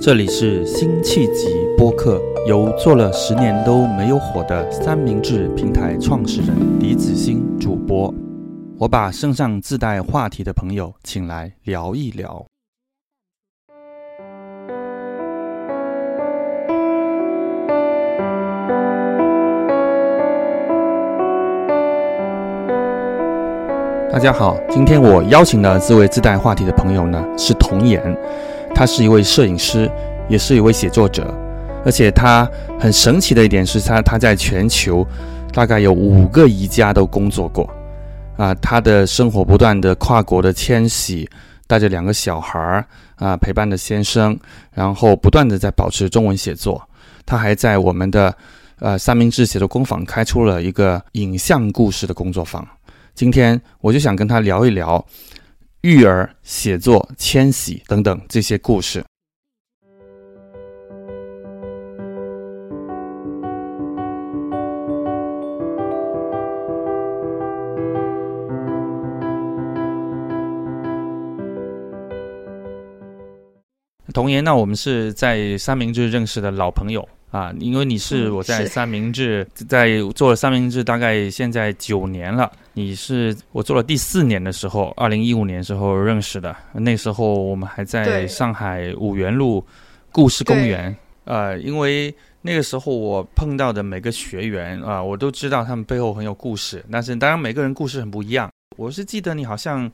这里是辛弃疾播客，由做了十年都没有火的三明治平台创始人李子欣主播。我把身上自带话题的朋友请来聊一聊。大家好，今天我邀请的这位自带话题的朋友呢是童颜，他是一位摄影师，也是一位写作者，而且他很神奇的一点是他他在全球大概有五个宜家都工作过，啊，他的生活不断的跨国的迁徙，带着两个小孩儿啊陪伴着先生，然后不断的在保持中文写作，他还在我们的呃三明治写作工坊开出了一个影像故事的工作坊。今天我就想跟他聊一聊育儿、写作、迁徙等等这些故事。童言，那我们是在三明治认识的老朋友。啊，因为你是我在三明治在做了三明治，大概现在九年了。你是我做了第四年的时候，二零一五年时候认识的。那时候我们还在上海五元路故事公园。呃，因为那个时候我碰到的每个学员啊，我都知道他们背后很有故事。但是当然每个人故事很不一样。我是记得你好像。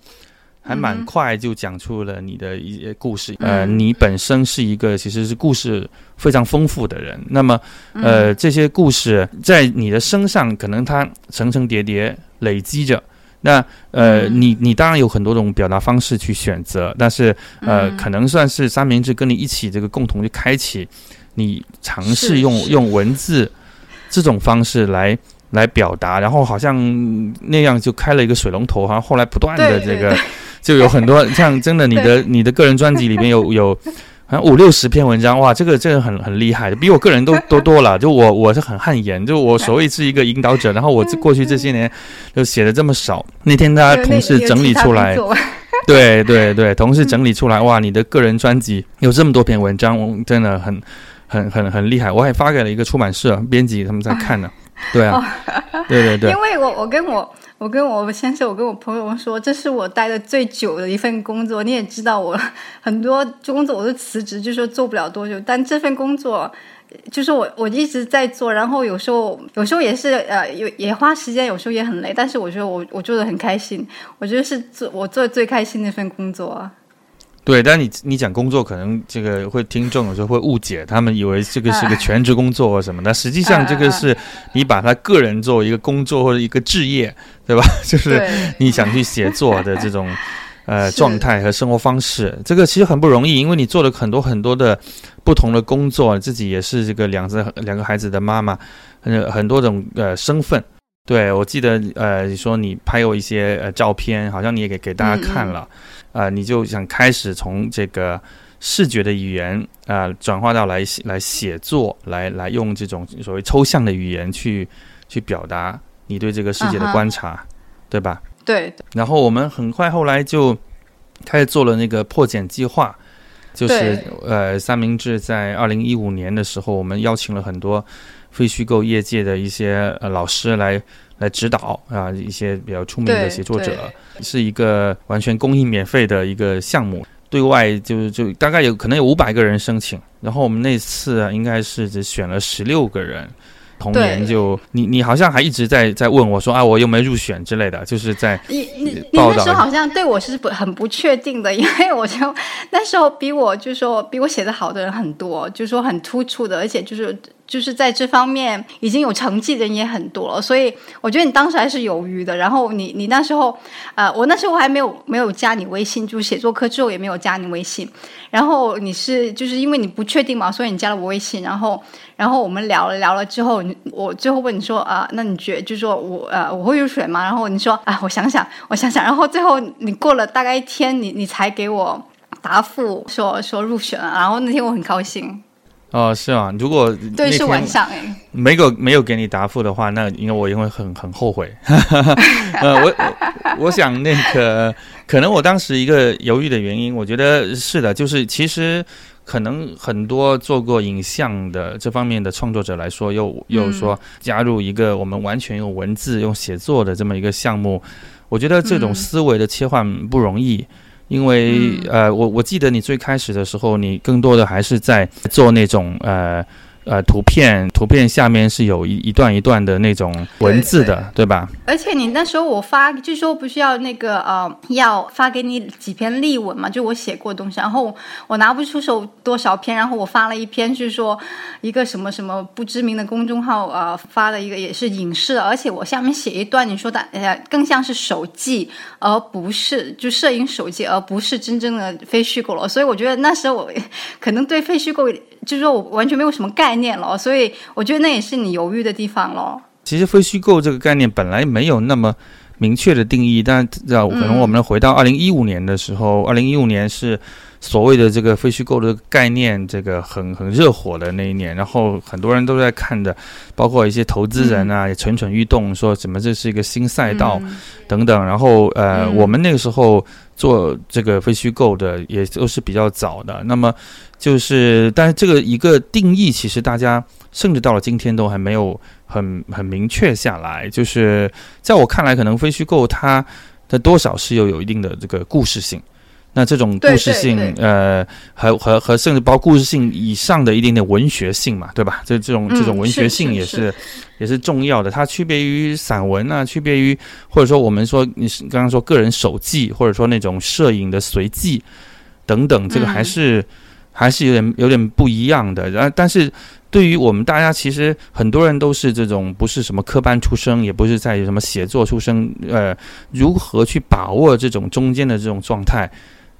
还蛮快就讲出了你的一些故事。呃，你本身是一个其实是故事非常丰富的人。那么，呃，这些故事在你的身上可能它层层叠叠累积着。那呃，你你当然有很多种表达方式去选择，但是呃，可能算是三明治跟你一起这个共同去开启，你尝试用用文字这种方式来来表达，然后好像那样就开了一个水龙头，好像后来不断的这个。就有很多像真的，你的你的个人专辑里面有 有好像五六十篇文章，哇，这个这个很很厉害的，比我个人都 都多了。就我我是很汗颜，就我所谓是一个引导者，然后我过去这些年就写的这么少。那天大家同事整理出来，对对对，同事整理出来，哇，你的个人专辑有这么多篇文章，真的很很很很厉害。我还发给了一个出版社编辑，他们在看呢。对啊，对对对，因为我我跟我。我跟我先生，我跟我朋友说，这是我待的最久的一份工作。你也知道，我很多工作我都辞职，就说做不了多久。但这份工作，就是我我一直在做，然后有时候有时候也是呃，有也花时间，有时候也很累。但是我觉得我我做的很开心，我觉得是做我做的最开心的一份工作。对，但你你讲工作，可能这个会听众有时候会误解，他们以为这个是个全职工作或什么的。实际上，这个是你把他个人作为一个工作或者一个置业，对吧？就是你想去写作的这种呃状态和生活方式。这个其实很不容易，因为你做了很多很多的不同的工作，自己也是这个两个两个孩子的妈妈，很很多种呃身份。对我记得呃，你说你拍过一些呃照片，好像你也给给大家看了。啊，你就想开始从这个视觉的语言啊，转化到来来写作，来来用这种所谓抽象的语言去去表达你对这个世界的观察，对吧？对。然后我们很快后来就开始做了那个破茧计划，就是呃，三明治在二零一五年的时候，我们邀请了很多非虚构业界的一些呃老师来。来指导啊，一些比较出名的写作者，是一个完全公益免费的一个项目，对外就就大概有可能有五百个人申请，然后我们那次应该是只选了十六个人。童年就你你好像还一直在在问我说啊，我有没有入选之类的，就是在你你你那时候好像对我是不很不确定的，因为我就 那时候比我就说比我写的好的人很多，就说很突出的，而且就是。就是在这方面已经有成绩的人也很多了，所以我觉得你当时还是犹豫的。然后你你那时候，呃，我那时候还没有没有加你微信，就是写作课之后也没有加你微信。然后你是就是因为你不确定嘛，所以你加了我微信。然后然后我们聊了聊了之后，我最后问你说啊，那你觉得就是说我呃我会入选吗？然后你说啊，我想想，我想想。然后最后你过了大概一天，你你才给我答复说说入选了。然后那天我很高兴。哦，是吗？如果对是晚上哎，没有没有给你答复的话，那因为我因为很很后悔。呃，我我想那个可能我当时一个犹豫的原因，我觉得是的，就是其实可能很多做过影像的这方面的创作者来说，又又说加入一个我们完全用文字用写作的这么一个项目，我觉得这种思维的切换不容易。因为呃，我我记得你最开始的时候，你更多的还是在做那种呃。呃，图片图片下面是有一一段一段的那种文字的，对吧？而且你那时候我发，据说不是要那个呃，要发给你几篇例文嘛？就我写过的东西，然后我拿不出手多少篇，然后我发了一篇，就是说一个什么什么不知名的公众号呃发了一个也是影视，而且我下面写一段，你说的呃更像是手记，而不是就摄影手记，而不是真正的非虚构了。所以我觉得那时候我 可能对非虚构。就是说我完全没有什么概念了，所以我觉得那也是你犹豫的地方了。其实非虚构这个概念本来没有那么明确的定义，但可能我们回到二零一五年的时候，二零一五年是所谓的这个非虚构的概念，这个很很热火的那一年，然后很多人都在看的，包括一些投资人啊也蠢蠢欲动，说什么这是一个新赛道等等，然后呃，我们那个时候。做这个非虚构的也都是比较早的，那么就是，但是这个一个定义，其实大家甚至到了今天都还没有很很明确下来。就是在我看来，可能非虚构它的多少是又有一定的这个故事性。那这种故事性，呃，和和和甚至包括故事性以上的一点点文学性嘛，对吧？这这种这种文学性也是也是重要的。它区别于散文啊，区别于或者说我们说你是刚刚说个人手记，或者说那种摄影的随记等等，这个还是还是有点有点不一样的。然后，但是对于我们大家，其实很多人都是这种不是什么科班出身，也不是在什么写作出身，呃，如何去把握这种中间的这种状态？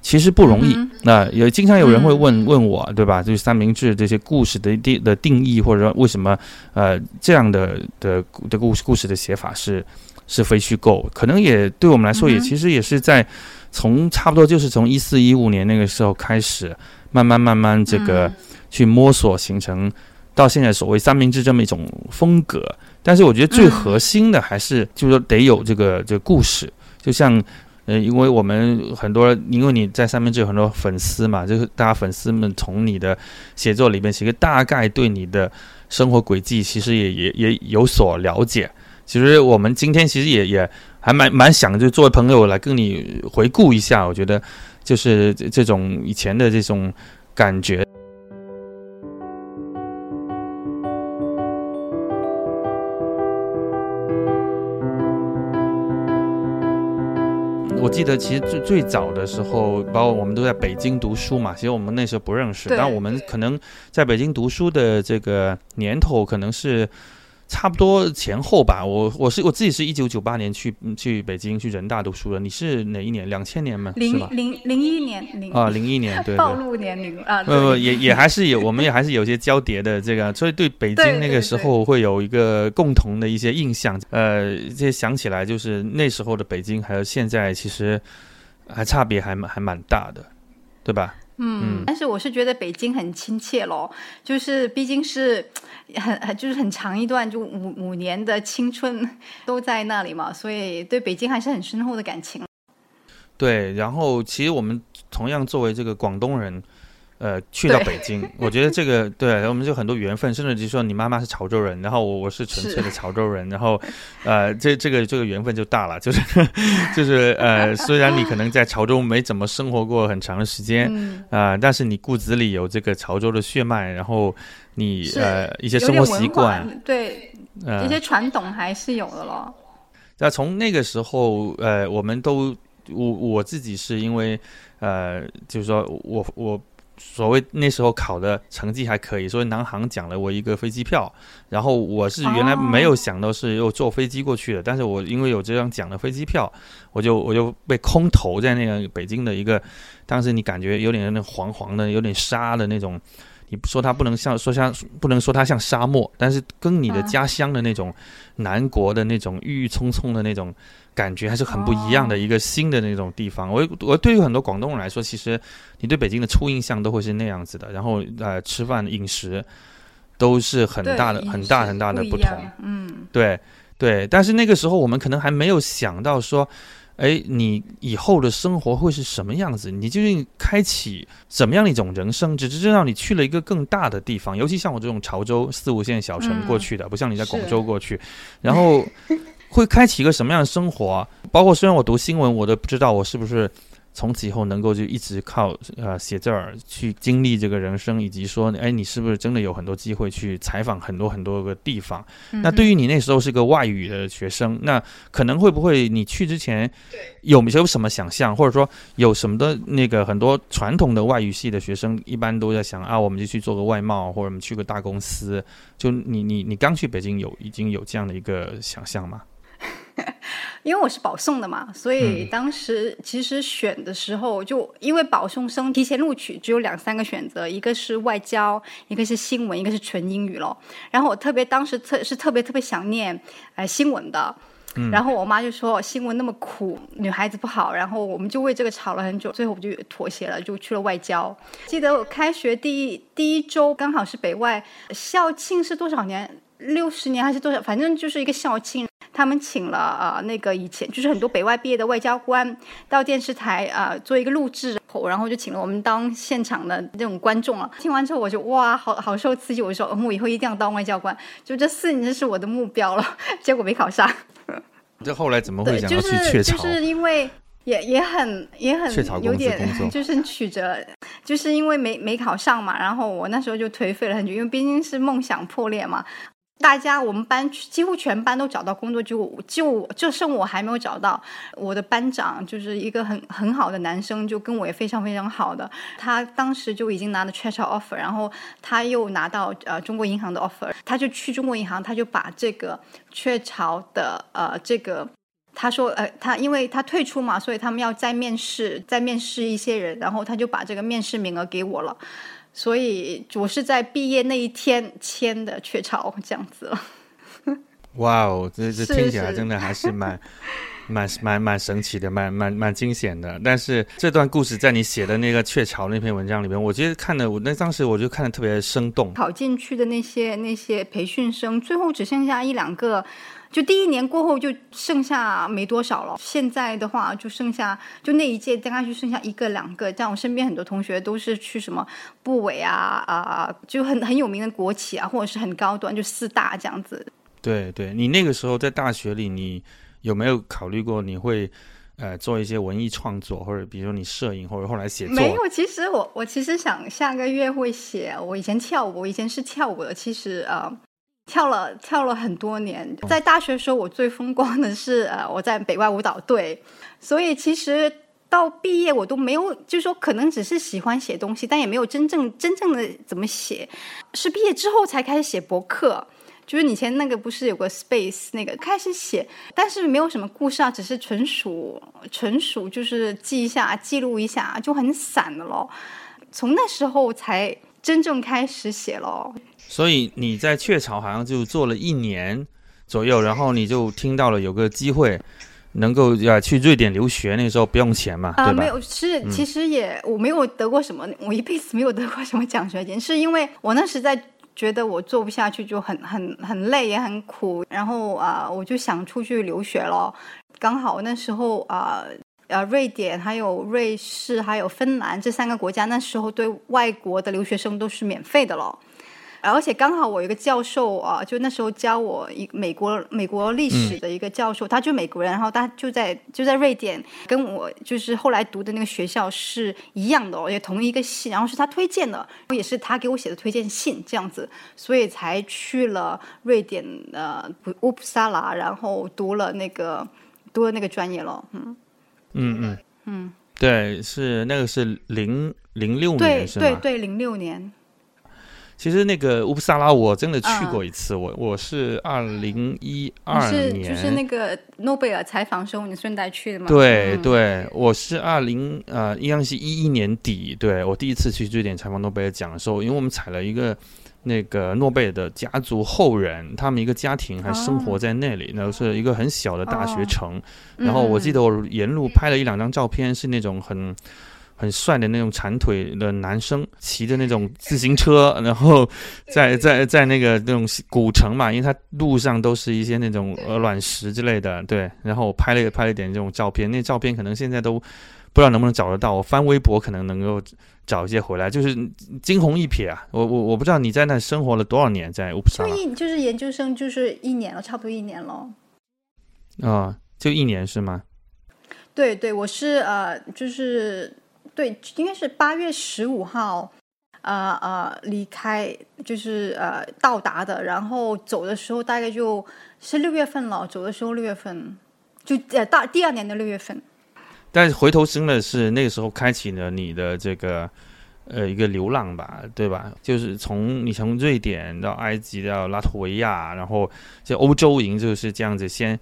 其实不容易，那也经常有人会问问我，对吧？就是三明治这些故事的定的定义，或者说为什么呃这样的的的故事故事的写法是是非虚构？可能也对我们来说，也其实也是在从差不多就是从一四一五年那个时候开始，慢慢慢慢这个去摸索形成到现在所谓三明治这么一种风格。但是我觉得最核心的还是就是说得有这个这个故事，就像。呃，因为我们很多，因为你在三明治有很多粉丝嘛，就是大家粉丝们从你的写作里面，其实大概对你的生活轨迹，其实也也也有所了解。其实我们今天其实也也还蛮蛮想，就作为朋友来跟你回顾一下，我觉得就是这种以前的这种感觉。我记得其实最最早的时候，包括我们都在北京读书嘛，其实我们那时候不认识，但我们可能在北京读书的这个年头，可能是。差不多前后吧，我我是我自己是一九九八年去去北京去人大读书的，你是哪一年？两千年吗？零零零一年零啊零一年对暴露年龄啊不不也也还是有我们也还是有些交叠的这个，所以对北京那个时候会有一个共同的一些印象。呃，这想起来就是那时候的北京，还有现在其实还差别还蛮还蛮大的，对吧？嗯，但是我是觉得北京很亲切咯，就是毕竟是很很就是很长一段就五五年的青春都在那里嘛，所以对北京还是很深厚的感情。对，然后其实我们同样作为这个广东人。呃，去到北京，我觉得这个对，我们就很多缘分，甚至就说你妈妈是潮州人，然后我我是纯粹的潮州人，然后，呃，这这个这个缘分就大了，就是就是呃，虽然你可能在潮州没怎么生活过很长的时间，啊，但是你骨子里有这个潮州的血脉，然后你呃一些生活习惯，对，呃一些传统还是有的咯。那从那个时候，呃，我们都我我自己是因为呃，就是说我我。所谓那时候考的成绩还可以，所以南航奖了我一个飞机票。然后我是原来没有想到是又坐飞机过去的，但是我因为有这张奖的飞机票，我就 我就被空投在那个北京的一个，当时你感觉有点那黄黄的、有点沙的那种你说它不能像说像不能说它像沙漠，但是跟你的家乡的那种南国的那种郁郁葱葱的那种感觉还是很不一样的一个新的那种地方。我我对于很多广东人来说，其实你对北京的初印象都会是那样子的，然后呃吃饭饮食都是很大的很大很大的不同。嗯，对对，但是那个时候我们可能还没有想到说。哎，你以后的生活会是什么样子？你究竟开启怎么样的一种人生？只是知道你去了一个更大的地方，尤其像我这种潮州四五线小城过去的，不像你在广州过去，然后会开启一个什么样的生活？包括虽然我读新闻，我都不知道我是不是。从此以后能够就一直靠呃写字儿去经历这个人生，以及说，哎，你是不是真的有很多机会去采访很多很多个地方？那对于你那时候是个外语的学生，那可能会不会你去之前有没有什么想象，或者说有什么的那个很多传统的外语系的学生一般都在想啊，我们就去做个外贸，或者我们去个大公司。就你你你刚去北京有已经有这样的一个想象吗？因为我是保送的嘛，所以当时其实选的时候，就因为保送生提前录取只有两三个选择，一个是外交，一个是新闻，一个是纯英语咯。然后我特别当时特是特别特别想念哎新闻的，然后我妈就说新闻那么苦，女孩子不好，然后我们就为这个吵了很久，最后我就妥协了，就去了外交。记得我开学第一第一周刚好是北外校庆是多少年？六十年还是多少？反正就是一个校庆。他们请了啊，那个以前就是很多北外毕业的外交官到电视台啊做一个录制，然后就请了我们当现场的那种观众了。听完之后我就哇，好好受刺激，我说我以后一定要当外交官，就这四年是我的目标了。结果没考上。这后来怎么会想要去雀巢？就是因为也也很也很有点 就是曲折，就是因为没没考上嘛，然后我那时候就颓废了很久，因为毕竟是梦想破裂嘛。大家，我们班几乎全班都找到工作，就就就剩我还没有找到。我的班长就是一个很很好的男生，就跟我也非常非常好的。他当时就已经拿了雀巢 offer，然后他又拿到呃中国银行的 offer，他就去中国银行，他就把这个雀巢的呃这个，他说呃他因为他退出嘛，所以他们要再面试，再面试一些人，然后他就把这个面试名额给我了。所以我是在毕业那一天签的雀巢这样子了。哇哦，这这听起来真的还是蛮蛮蛮蛮神奇的，蛮蛮蛮惊险的。但是这段故事在你写的那个雀巢那篇文章里面，我觉得看的我那当时我就看的特别生动。考进去的那些那些培训生，最后只剩下一两个。就第一年过后就剩下没多少了，现在的话就剩下就那一届大概就剩下一个两个。像我身边很多同学都是去什么部委啊啊，就很很有名的国企啊，或者是很高端就四大这样子。对对，你那个时候在大学里，你有没有考虑过你会呃做一些文艺创作，或者比如说你摄影，或者后来写作？没有，其实我我其实想下个月会写。我以前跳舞，我以前是跳舞的，其实呃。跳了跳了很多年，在大学时候我最风光的是呃我在北外舞蹈队，所以其实到毕业我都没有，就是说可能只是喜欢写东西，但也没有真正真正的怎么写，是毕业之后才开始写博客，就是以前那个不是有个 Space 那个开始写，但是没有什么故事啊，只是纯属纯属就是记一下记录一下，就很散的咯。从那时候才真正开始写咯。所以你在雀巢好像就做了一年左右，然后你就听到了有个机会，能够要去瑞典留学，那时候不用钱嘛，对吧？没有，是其实也我没有得过什么，我一辈子没有得过什么奖学金，是因为我那时在觉得我做不下去，就很很很累也很苦，然后啊，我就想出去留学了。刚好那时候啊，呃，瑞典还有瑞士还有芬兰这三个国家，那时候对外国的留学生都是免费的了。而且刚好我有一个教授啊，就那时候教我一美国美国历史的一个教授，他就美国人，然后他就在就在瑞典，跟我就是后来读的那个学校是一样的，哦也同一个系，然后是他推荐的，也是他给我写的推荐信这样子，所以才去了瑞典的乌普萨拉，然后读了那个读了那个专业了，嗯嗯嗯嗯，对，是那个是零零六年是？对对对，零六年。其实那个乌布萨拉我真的去过一次，我我是二零一二年，就是那个诺贝尔采访时候你顺带去的吗？对对，我是二零呃，一样是一一年底，对我第一次去瑞典采访诺贝尔奖的时候，因为我们采了一个那个诺贝尔的家族后人，他们一个家庭还生活在那里，那是一个很小的大学城，然后我记得我沿路拍了一两张照片，是那种很。很帅的那种长腿的男生，骑着那种自行车，然后在在在那个那种古城嘛，因为它路上都是一些那种鹅卵石之类的，对。然后我拍了拍了一点这种照片，那照片可能现在都不知道能不能找得到，我翻微博可能能够找一些回来，就是惊鸿一瞥啊！我我我不知道你在那生活了多少年，在乌普萨就一就是研究生就是一年了，差不多一年了。啊，就一年是吗？对对，我是呃，就是。对，应该是八月十五号，呃呃，离开就是呃到达的，然后走的时候大概就是六月份了。走的时候六月份，就呃大第二年的六月份。但是回头真的是那个时候开启了你的这个呃一个流浪吧，对吧？就是从你从瑞典到埃及到拉脱维亚，然后这欧洲营就是这样子。先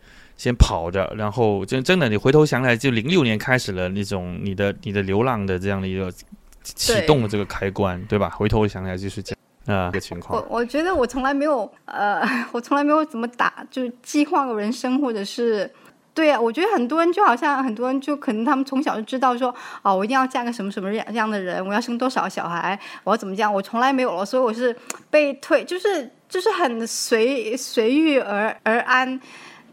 跑着，然后真真的，你回头想起来，就零六年开始了那种你的你的流浪的这样的一个启动的这个开关，对吧？回头想起来就是这样啊个 情况。我我觉得我从来没有呃，我从来没有怎么打，就是计划过人生，或者是对啊，我觉得很多人就好像很多人就可能他们从小就知道说，哦，我一定要嫁个什么什么样样的人，我要生多少小孩，我要怎么讲，我从来没有了，所以我是被推，就是就是很随随遇而而安。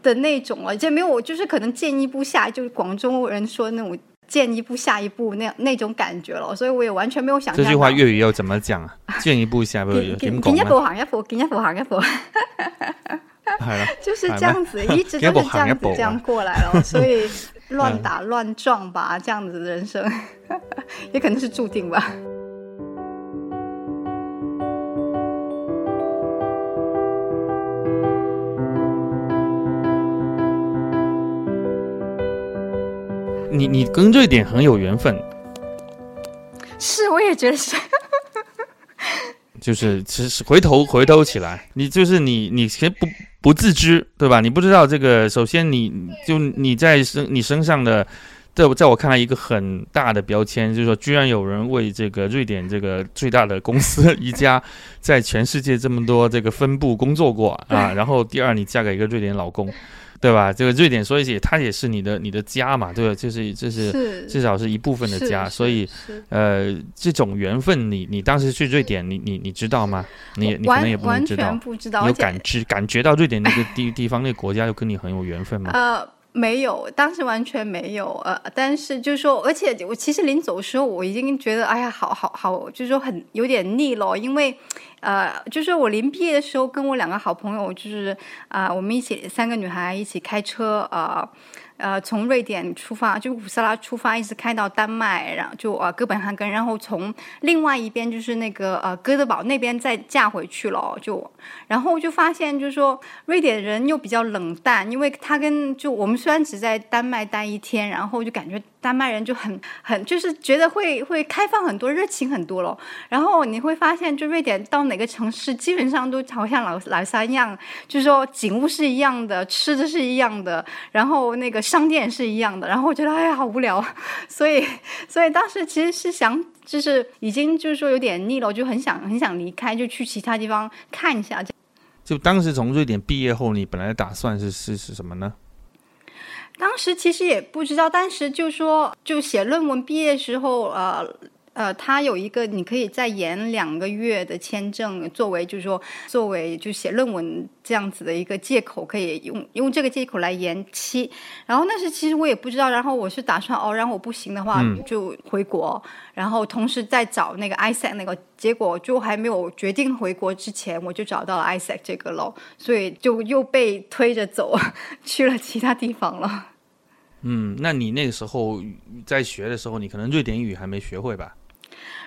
的那种了，就没有，就是可能见一步下，就是广州人说那种见一步下一步那样那种感觉了，所以我也完全没有想这句话粤语要怎么讲啊？见一步下一步，点一步行一步，见一步行一步，就是这样子，一直都是这样子这样过来了，所以乱打乱撞吧，这样子的人生也可能是注定吧。你你跟瑞典很有缘分，是，我也觉得是，就是其实回头回头起来，你就是你你其实不不自知，对吧？你不知道这个，首先你就你在身你身上的，在在我看来一个很大的标签，就是说居然有人为这个瑞典这个最大的公司 一家，在全世界这么多这个分部工作过啊，然后第二你嫁给一个瑞典老公。对吧？这个瑞典，所以它也是你的你的家嘛，对吧？就是就是至少是一部分的家，所以呃，这种缘分，你你当时去瑞典，你你你知道吗？你你可能也不能知道，你有感知感觉到瑞典那个地地方那个国家就跟你很有缘分吗？呃，没有，当时完全没有。呃，但是就是说，而且我其实临走的时候，我已经觉得，哎呀，好好好，就是说很有点腻了，因为。呃，就是我临毕业的时候，跟我两个好朋友，就是啊，我们一起三个女孩一起开车，啊。呃，从瑞典出发，就乌斯拉出发，一直开到丹麦，然后就呃哥本哈根，然后从另外一边就是那个呃哥德堡那边再嫁回去了，就然后就发现就是说瑞典人又比较冷淡，因为他跟就我们虽然只在丹麦待一天，然后就感觉丹麦人就很很就是觉得会会开放很多，热情很多了，然后你会发现就瑞典到哪个城市基本上都好像老老三样，就是说景物是一样的，吃的是一样的，然后那个。商店是一样的，然后我觉得哎呀好无聊，所以所以当时其实是想，就是已经就是说有点腻了，我就很想很想离开，就去其他地方看一下。就当时从瑞典毕业后，你本来打算是是是什么呢？当时其实也不知道，当时就说就写论文，毕业时候呃。呃，他有一个你可以再延两个月的签证，作为就是说作为就写论文这样子的一个借口，可以用用这个借口来延期。然后那是其实我也不知道，然后我是打算哦，然后我不行的话就回国，然后同时再找那个 ISEC 那个结果就还没有决定回国之前，我就找到了 ISEC 这个喽，所以就又被推着走 去了其他地方了。嗯，那你那个时候在学的时候，你可能瑞典语还没学会吧？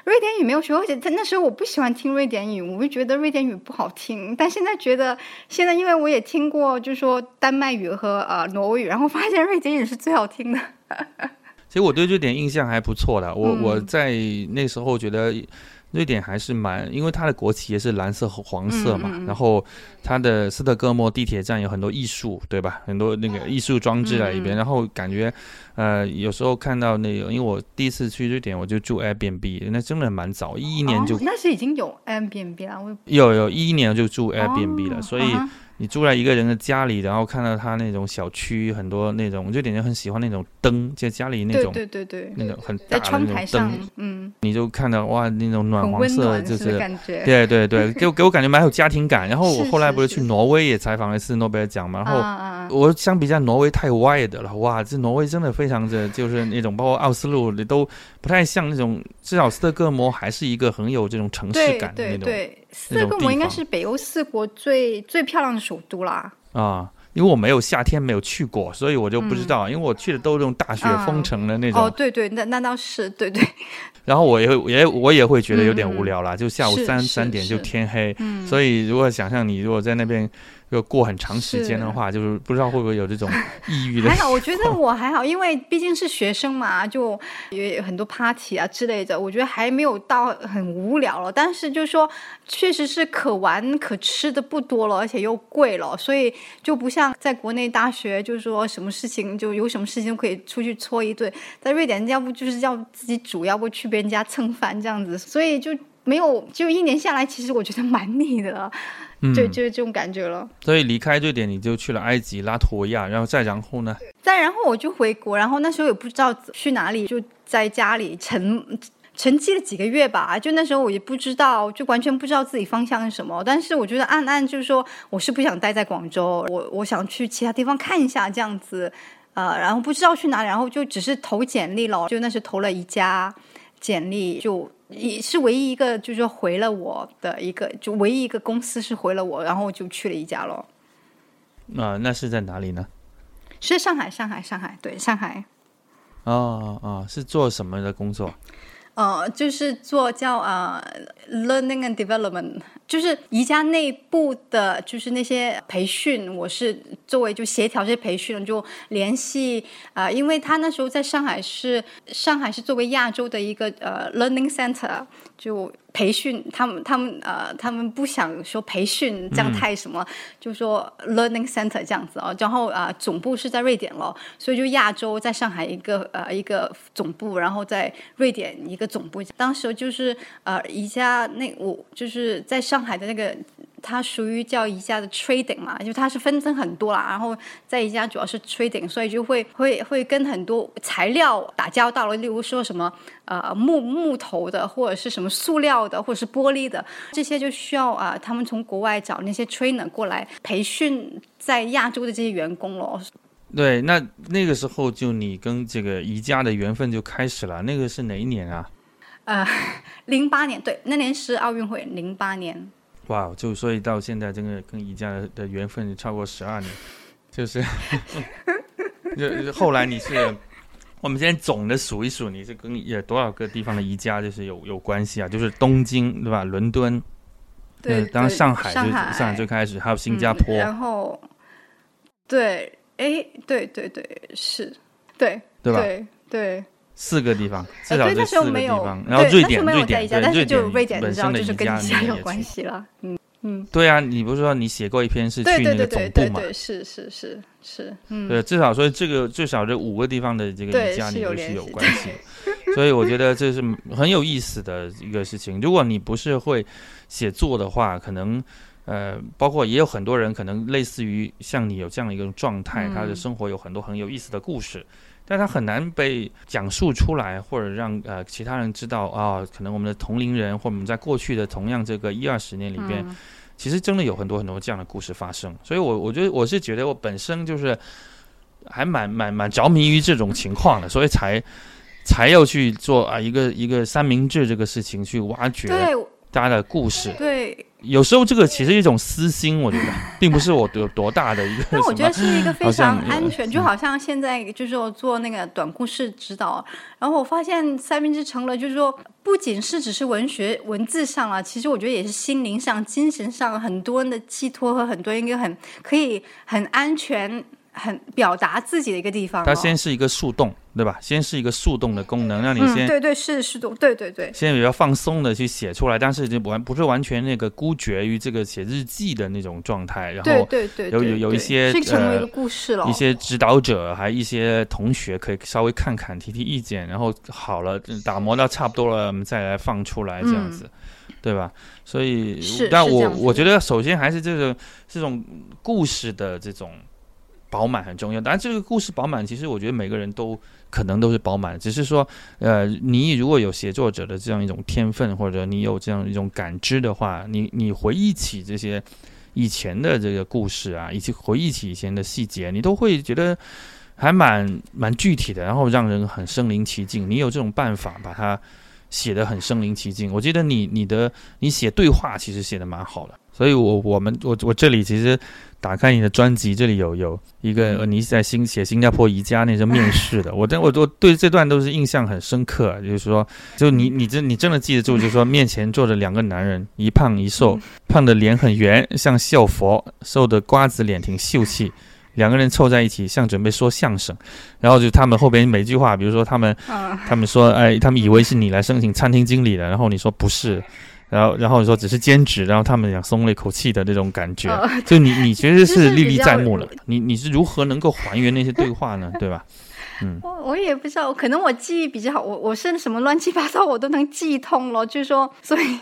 瑞典语没有学，而且在那时候我不喜欢听瑞典语，我就觉得瑞典语不好听。但现在觉得，现在因为我也听过，就是说丹麦语和呃挪威语，然后发现瑞典语是最好听的。其实我对瑞典印象还不错的，我我在那时候觉得。瑞典还是蛮，因为它的国旗也是蓝色和黄色嘛，然后它的斯德哥尔摩地铁站有很多艺术，对吧？很多那个艺术装置在里边，然后感觉，呃，有时候看到那个，因为我第一次去瑞典，我就住 Airbnb，那真的蛮早，一一年就那是已经有 Airbnb 了，我有有一一年就住 Airbnb 了，所以。你住在一个人的家里，然后看到他那种小区很多那种，就点就很喜欢那种灯，就家里那种，对对对对，那种很大的那种灯，嗯，你就看到哇，那种暖黄色，就是感觉，对对对，给我给我感觉蛮有家庭感。然后我后来不是去挪威也采访了一次诺贝尔奖嘛，然后我相比较挪威太 wild 了，哇，这挪威真的非常的，就是那种包括奥斯陆你都不太像那种，至少斯德哥尔摩还是一个很有这种城市感的那种。斯德哥尔摩应该是北欧四国最最漂亮的首都啦。啊，因为我没有夏天没有去过，所以我就不知道。因为我去的都是那种大雪封城的那种。哦，对对，那那倒是对对。然后我也也我也会觉得有点无聊啦，就下午三三点就天黑。所以如果想象你如果在那边。就过很长时间的话，就是不知道会不会有这种 抑郁的。还好，我觉得我还好，因为毕竟是学生嘛，就有很多 party 啊之类的，我觉得还没有到很无聊了。但是就是说，确实是可玩可吃的不多了，而且又贵了，所以就不像在国内大学，就是说什么事情就有什么事情可以出去搓一顿。在瑞典，要不就是要自己煮，要不去别人家蹭饭这样子，所以就没有就一年下来，其实我觉得蛮腻的。就就是这种感觉了。所以离开瑞典，你就去了埃及、拉脱维亚，然后再然后呢？再然后我就回国，然后那时候也不知道去哪里，就在家里沉沉寂了几个月吧。就那时候我也不知道，就完全不知道自己方向是什么。但是我觉得暗暗就是说，我是不想待在广州，我我想去其他地方看一下这样子。呃，然后不知道去哪里，然后就只是投简历了，就那时投了一家简历就。也是唯一一个，就是说回了我的一个，就唯一一个公司是回了我，然后就去了一家咯。啊，那是在哪里呢？是上海，上海，上海，对，上海。哦哦，是做什么的工作？呃，就是做叫呃 learning and development，就是宜家内部的，就是那些培训，我是作为就协调这些培训，就联系啊，因为他那时候在上海是上海是作为亚洲的一个呃 learning center，就。培训他们，他们呃，他们不想说培训这样太什么，就说 learning center 这样子哦。然后啊，总部是在瑞典咯，所以就亚洲在上海一个呃一个总部，然后在瑞典一个总部。当时就是呃一家那我就是在上海的那个。它属于叫宜家的 trading 嘛，就它是分成很多啦，然后在宜家主要是 trading，所以就会会会跟很多材料打交道了，例如说什么呃木木头的，或者是什么塑料的，或者是玻璃的，这些就需要啊他们从国外找那些 trainer 过来培训在亚洲的这些员工咯。对，那那个时候就你跟这个宜家的缘分就开始了，那个是哪一年啊？呃，零八年，对，那年是奥运会，零八年。哇，就所以到现在，真的跟宜家的缘分超过十二年，就是，就后来你是，我们先总的数一数，你是跟也多少个地方的宜家就是有有关系啊？就是东京对吧？伦敦，对，当然上海就上海最开始，还有新加坡，然后，对，哎，对对对，是，对，对吧？对对。四个地方，至少这四个地方。然后瑞典，瑞典，但是就瑞典本身的宜家有关系了。嗯嗯，对啊，你不是说你写过一篇是去那个总部嘛？是是是是，嗯，对，至少说这个最少这五个地方的这个宜家你都是有关系。所以我觉得这是很有意思的一个事情。如果你不是会写作的话，可能呃，包括也有很多人可能类似于像你有这样的一个状态，他的生活有很多很有意思的故事。但他很难被讲述出来，或者让呃其他人知道啊，可能我们的同龄人或我们在过去的同样这个一二十年里边，其实真的有很多很多这样的故事发生。所以，我我觉得我是觉得我本身就是还蛮蛮蛮着迷于这种情况的，所以才才要去做啊一个一个三明治这个事情去挖掘大家的故事。对。有时候这个其实一种私心，我觉得 并不是我有多大的一个。那我觉得是一个非常安全，就好像现在就是我做那个短故事指导，然后我发现三明治成了，就是说不仅是只是文学文字上啊，其实我觉得也是心灵上、精神上很多人的寄托和很多一个很可以很安全。很表达自己的一个地方。它先是一个树洞，对吧？先是一个树洞的功能，让你先对对是树洞，对对对，先比较放松的去写出来，但是就完不是完全那个孤绝于这个写日记的那种状态。然后对对对，有有有一些成为一个故事了，一些指导者还一些同学可以稍微看看提提意见，然后好了打磨到差不多了，我们再来放出来这样子。对吧？所以，但我我觉得首先还是这个这种故事的这种饱满很重要。当然，这个故事饱满，其实我觉得每个人都可能都是饱满，只是说，呃，你如果有写作者的这样一种天分，或者你有这样一种感知的话，你你回忆起这些以前的这个故事啊，以及回忆起以前的细节，你都会觉得还蛮蛮具体的，然后让人很身临其境。你有这种办法把它。写的很身临其境，我记得你你的你写对话其实写的蛮好的，所以我我们我我这里其实打开你的专辑，这里有有一个你在新写新加坡宜家那个面 试的，我真我我对这段都是印象很深刻，就是说就你你真你真的记得住，就是说 面前坐着两个男人，一胖一瘦，胖的脸很圆像笑佛，瘦的瓜子脸挺秀气。两个人凑在一起，像准备说相声，然后就他们后边每句话，比如说他们，他们说，哎，他们以为是你来申请餐厅经理的，然后你说不是，然后然后你说只是兼职，然后他们俩松了一口气的那种感觉，就你你其实是历历在目了，你你是如何能够还原那些对话呢？对吧？我我也不知道，可能我记忆比较好，我我是什么乱七八糟我都能记通了，就是说，所以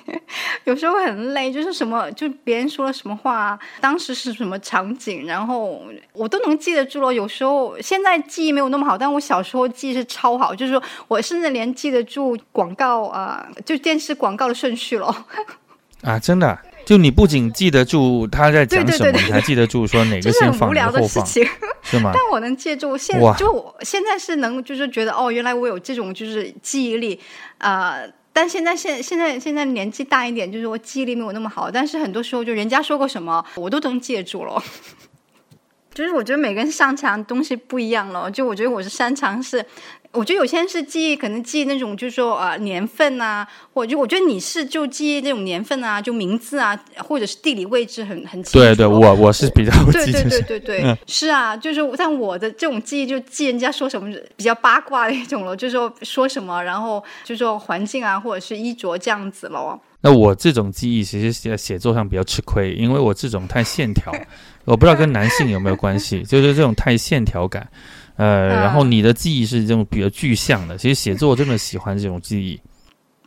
有时候很累，就是什么，就别人说了什么话，当时是什么场景，然后我都能记得住了。有时候现在记忆没有那么好，但我小时候记忆是超好，就是说我甚至连记得住广告啊，就电视广告的顺序了。啊，真的。就你不仅记得住他在讲什么，你还记得住说哪个先放，哪个后放，是吗？但我能记住，现就我现在是能，就是觉得哦，原来我有这种就是记忆力啊。但现在现现在现在年纪大一点，就是我记忆力没有那么好。但是很多时候，就人家说过什么，我都能记得住了。就是我觉得每个人擅长东西不一样了。就我觉得我是擅长是。我觉得有些人是记忆，可能记忆那种，就是说啊年份啊，或者就我觉得你是就记忆那种年份啊，就名字啊，或者是地理位置很很清楚。对对，我我是比较对对对对对，是啊，就是但我的这种记忆，就记人家说什么比较八卦的一种了，就是说说什么，然后就说环境啊，或者是衣着这样子了。那我这种记忆其实写写作上比较吃亏，因为我这种太线条，我不知道跟男性有没有关系，就是这种太线条感。呃，然后你的记忆是这种比较具象的，其实写作真的喜欢这种记忆，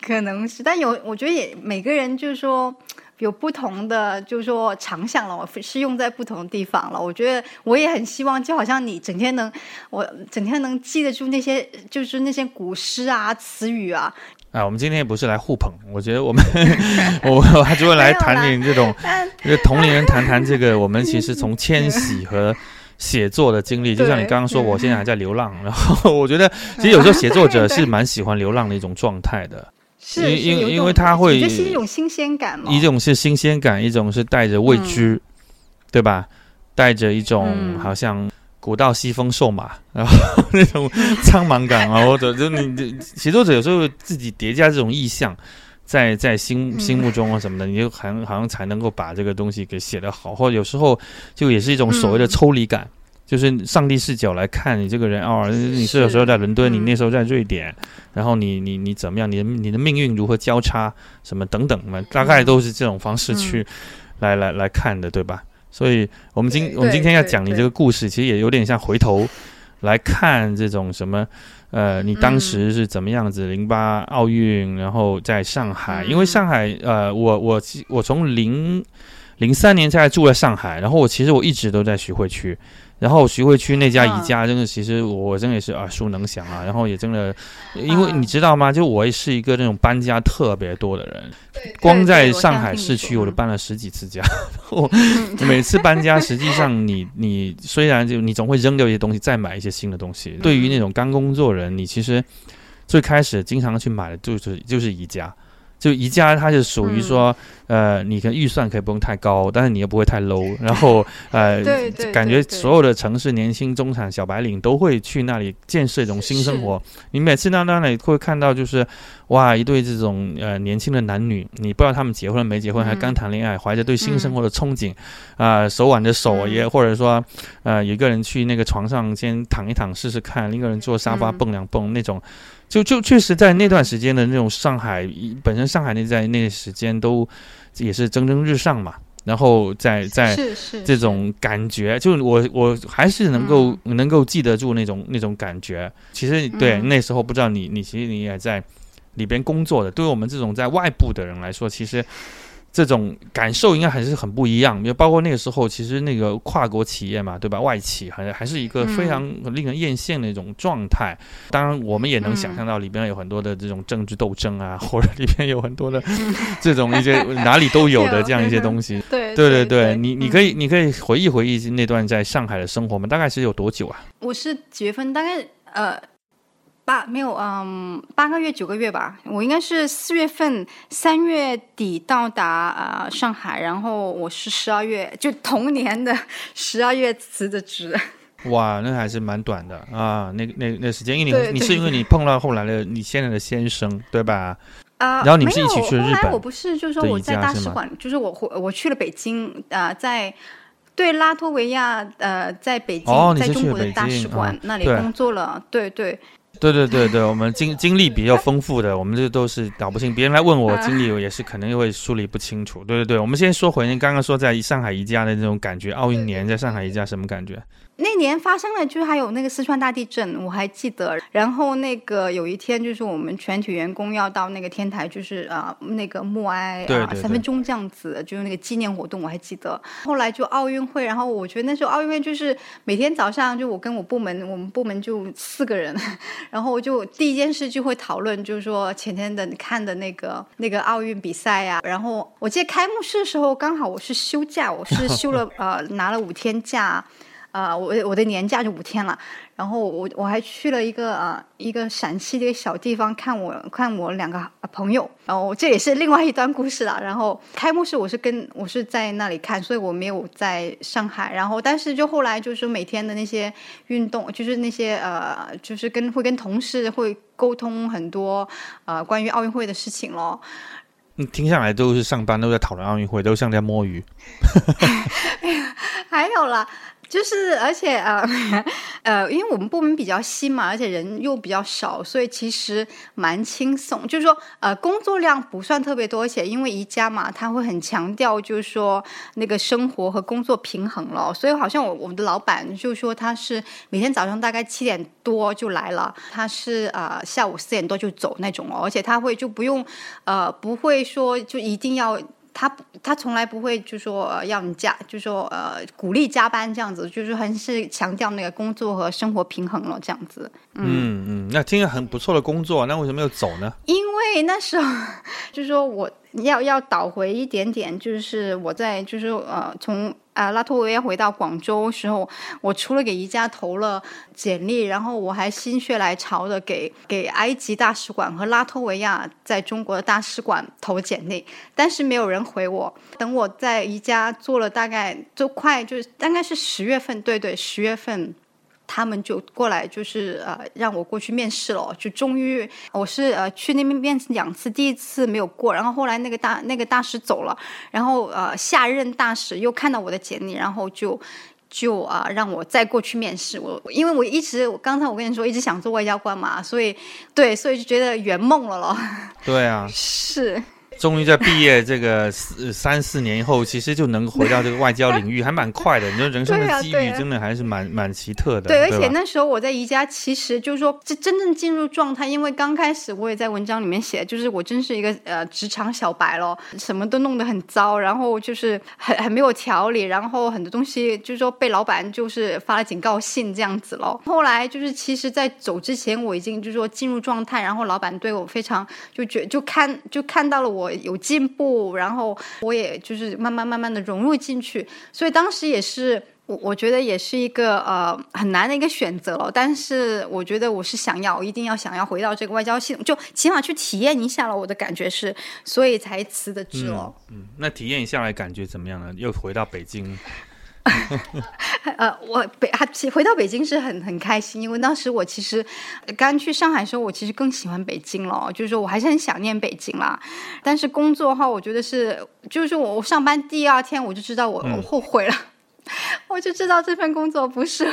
可能是，但有我觉得也每个人就是说有不同的，就是说长项了，我是用在不同的地方了。我觉得我也很希望，就好像你整天能，我整天能记得住那些，就是那些古诗啊、词语啊。啊，我们今天也不是来互捧，我觉得我们 我还是会来谈点这种，就同龄人谈谈这个，我们其实 从迁徙和。写作的经历，就像你刚刚说，我现在还在流浪。然后我觉得，其实有时候写作者是蛮喜欢流浪的一种状态的，因因因为他会，这是一种新鲜感嘛。一种是新鲜感，一种是带着未知，对吧？带着一种好像古道西风瘦马，然后那种苍茫感啊，或者就你写作者有时候自己叠加这种意象。在在心心目中啊什么的，你就好像好像才能够把这个东西给写得好，或者有时候就也是一种所谓的抽离感，就是上帝视角来看你这个人哦，你是有时候在伦敦，你那时候在瑞典，然后你你你怎么样，你的你的命运如何交叉什么等等嘛，大概都是这种方式去来来来看的，对吧？所以我们今我们今天要讲你这个故事，其实也有点像回头来看这种什么。呃，你当时是怎么样子？零八奥运，然后在上海，因为上海，呃，我我我从零零三年在住在上海，然后我其实我一直都在徐汇区。然后徐汇区那家宜家，真的，其实我真的也是耳熟能详啊。然后也真的，因为你知道吗？就我也是一个那种搬家特别多的人，光在上海市区我都搬了十几次家。我每次搬家，实际上你你虽然就你总会扔掉一些东西，再买一些新的东西。对于那种刚工作人，你其实最开始经常去买的就是就是宜家。就宜家，它是属于说呃，你可预算可以不用太高，但是你又不会太 low，然后呃，感觉所有的城市年轻中产小白领都会去那里建设一种新生活。你每次到那里会看到，就是哇，一对这种呃年轻的男女，你不知道他们结婚了没结婚，还刚谈恋爱，怀着对新生活的憧憬，啊，手挽着手也，或者说呃，有一个人去那个床上先躺一躺试试看，另一个人坐沙发蹦两蹦那种。就就确实在那段时间的那种上海，本身上海那在那个时间都也是蒸蒸日上嘛，然后在在这种感觉，就我我还是能够能够记得住那种那种感觉。其实对那时候不知道你你其实你也在里边工作的，对于我们这种在外部的人来说，其实。这种感受应该还是很不一样，就包括那个时候，其实那个跨国企业嘛，对吧？外企还还是一个非常令人艳羡的一种状态。当然，我们也能想象到里边有很多的这种政治斗争啊，或者里边有很多的这种一些哪里都有的这样一些东西。对对对对，你你可以你可以回忆回忆那段在上海的生活吗？大概是有多久啊？我是几月份？大概呃。八没有，嗯，八个月九个月吧。我应该是四月份三月底到达啊上海，然后我是十二月，就同年的 十二月辞的职。哇，那还是蛮短的啊！那那那时间，因为你你是因为你碰到后来的你现在的先生，对吧？啊，然后你们是一起去日本？我不是，就是说我在大使馆，就是我回我去了北京啊，在对拉脱维亚呃，在北京，在中国的大使馆那里工作了，对对。对对对对，我们经经历比较丰富的，我们这都是搞不清。别人来问我经历，也是可能会梳理不清楚。对对对，我们先说回您刚刚说在上海宜家的那种感觉，奥运年在上海宜家什么感觉？那年发生了，就是还有那个四川大地震，我还记得。然后那个有一天，就是我们全体员工要到那个天台，就是啊那个默哀啊三分钟这样子，就是那个纪念活动，我还记得。后来就奥运会，然后我觉得那时候奥运会就是每天早上就我跟我部门，我们部门就四个人，然后我就第一件事就会讨论，就是说前天的看的那个那个奥运比赛呀。然后我记得开幕式的时候，刚好我是休假，我是休了呃拿了五天假。啊，我我的年假就五天了，然后我我还去了一个啊一个陕西的一个小地方看我看我两个朋友，然后这也是另外一段故事了。然后开幕式我是跟我是在那里看，所以我没有在上海。然后但是就后来就是每天的那些运动，就是那些呃，就是跟会跟同事会沟通很多呃关于奥运会的事情咯。你，听下来都是上班都在讨论奥运会，都像在摸鱼。哎呀，还有啦。就是，而且呃，呃，因为我们部门比较新嘛，而且人又比较少，所以其实蛮轻松。就是说，呃，工作量不算特别多，而且因为宜家嘛，他会很强调，就是说那个生活和工作平衡了。所以好像我我们的老板就说他是每天早上大概七点多就来了，他是呃下午四点多就走那种哦，而且他会就不用呃不会说就一定要。他他从来不会就说要你加，就说呃鼓励加班这样子，就是还是强调那个工作和生活平衡了这样子。嗯嗯，那听着很不错的工作，那为什么要走呢？因为那时候 就是说我要要倒回一点点，就是我在就是呃从。啊，拉脱维亚回到广州时候，我除了给宜家投了简历，然后我还心血来潮的给给埃及大使馆和拉脱维亚在中国的大使馆投简历，但是没有人回我。等我在宜家做了大概就快就是大概是十月份，对对，十月份。他们就过来，就是呃，让我过去面试了。就终于，我是呃去那边面试两次，第一次没有过，然后后来那个大那个大使走了，然后呃下任大使又看到我的简历，然后就就啊让我再过去面试。我因为我一直刚才我跟你说一直想做外交官嘛，所以对，所以就觉得圆梦了咯。对啊，是。终于在毕业这个四三四年以后，其实就能回到这个外交领域，还蛮快的。你说人生的机遇真的还是蛮蛮奇特的。对，而且那时候我在宜家，其实就是说，这真正进入状态，因为刚开始我也在文章里面写，就是我真是一个呃职场小白咯，什么都弄得很糟，然后就是很很没有条理，然后很多东西就是说被老板就是发了警告信这样子咯。后来就是其实，在走之前，我已经就是说进入状态，然后老板对我非常就觉就看就看到了我。我有进步，然后我也就是慢慢慢慢的融入进去，所以当时也是我我觉得也是一个呃很难的一个选择了，但是我觉得我是想要，一定要想要回到这个外交系统，就起码去体验一下了。我的感觉是，所以才辞的职了。嗯，那体验下来感觉怎么样呢？又回到北京。呃，我北啊回到北京是很很开心，因为当时我其实刚去上海的时候，我其实更喜欢北京了，就是说我还是很想念北京啦。但是工作的话，我觉得是，就是我我上班第二天我就知道我我后悔了。我就知道这份工作不是，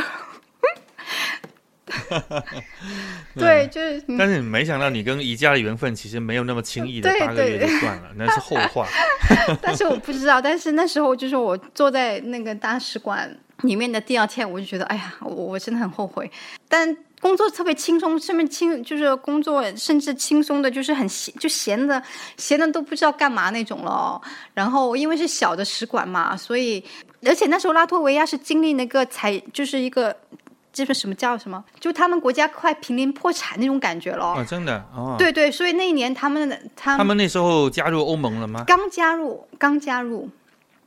对，就是。但是没想到你跟宜家的缘分其实没有那么轻易的八个月就断了，那是后话。但是我不知道，但是那时候就是我坐在那个大使馆里面的第二天，我就觉得，哎呀，我我真的很后悔。但工作特别轻松，上面轻就是工作，甚至轻松的，就是很闲，就闲的闲的都不知道干嘛那种了。然后因为是小的使馆嘛，所以而且那时候拉脱维亚是经历那个财，就是一个这是什么叫什么，就他们国家快濒临破产那种感觉了。啊，真的哦。对对，所以那一年他们他他们那时候加入欧盟了吗？刚加入，刚加入。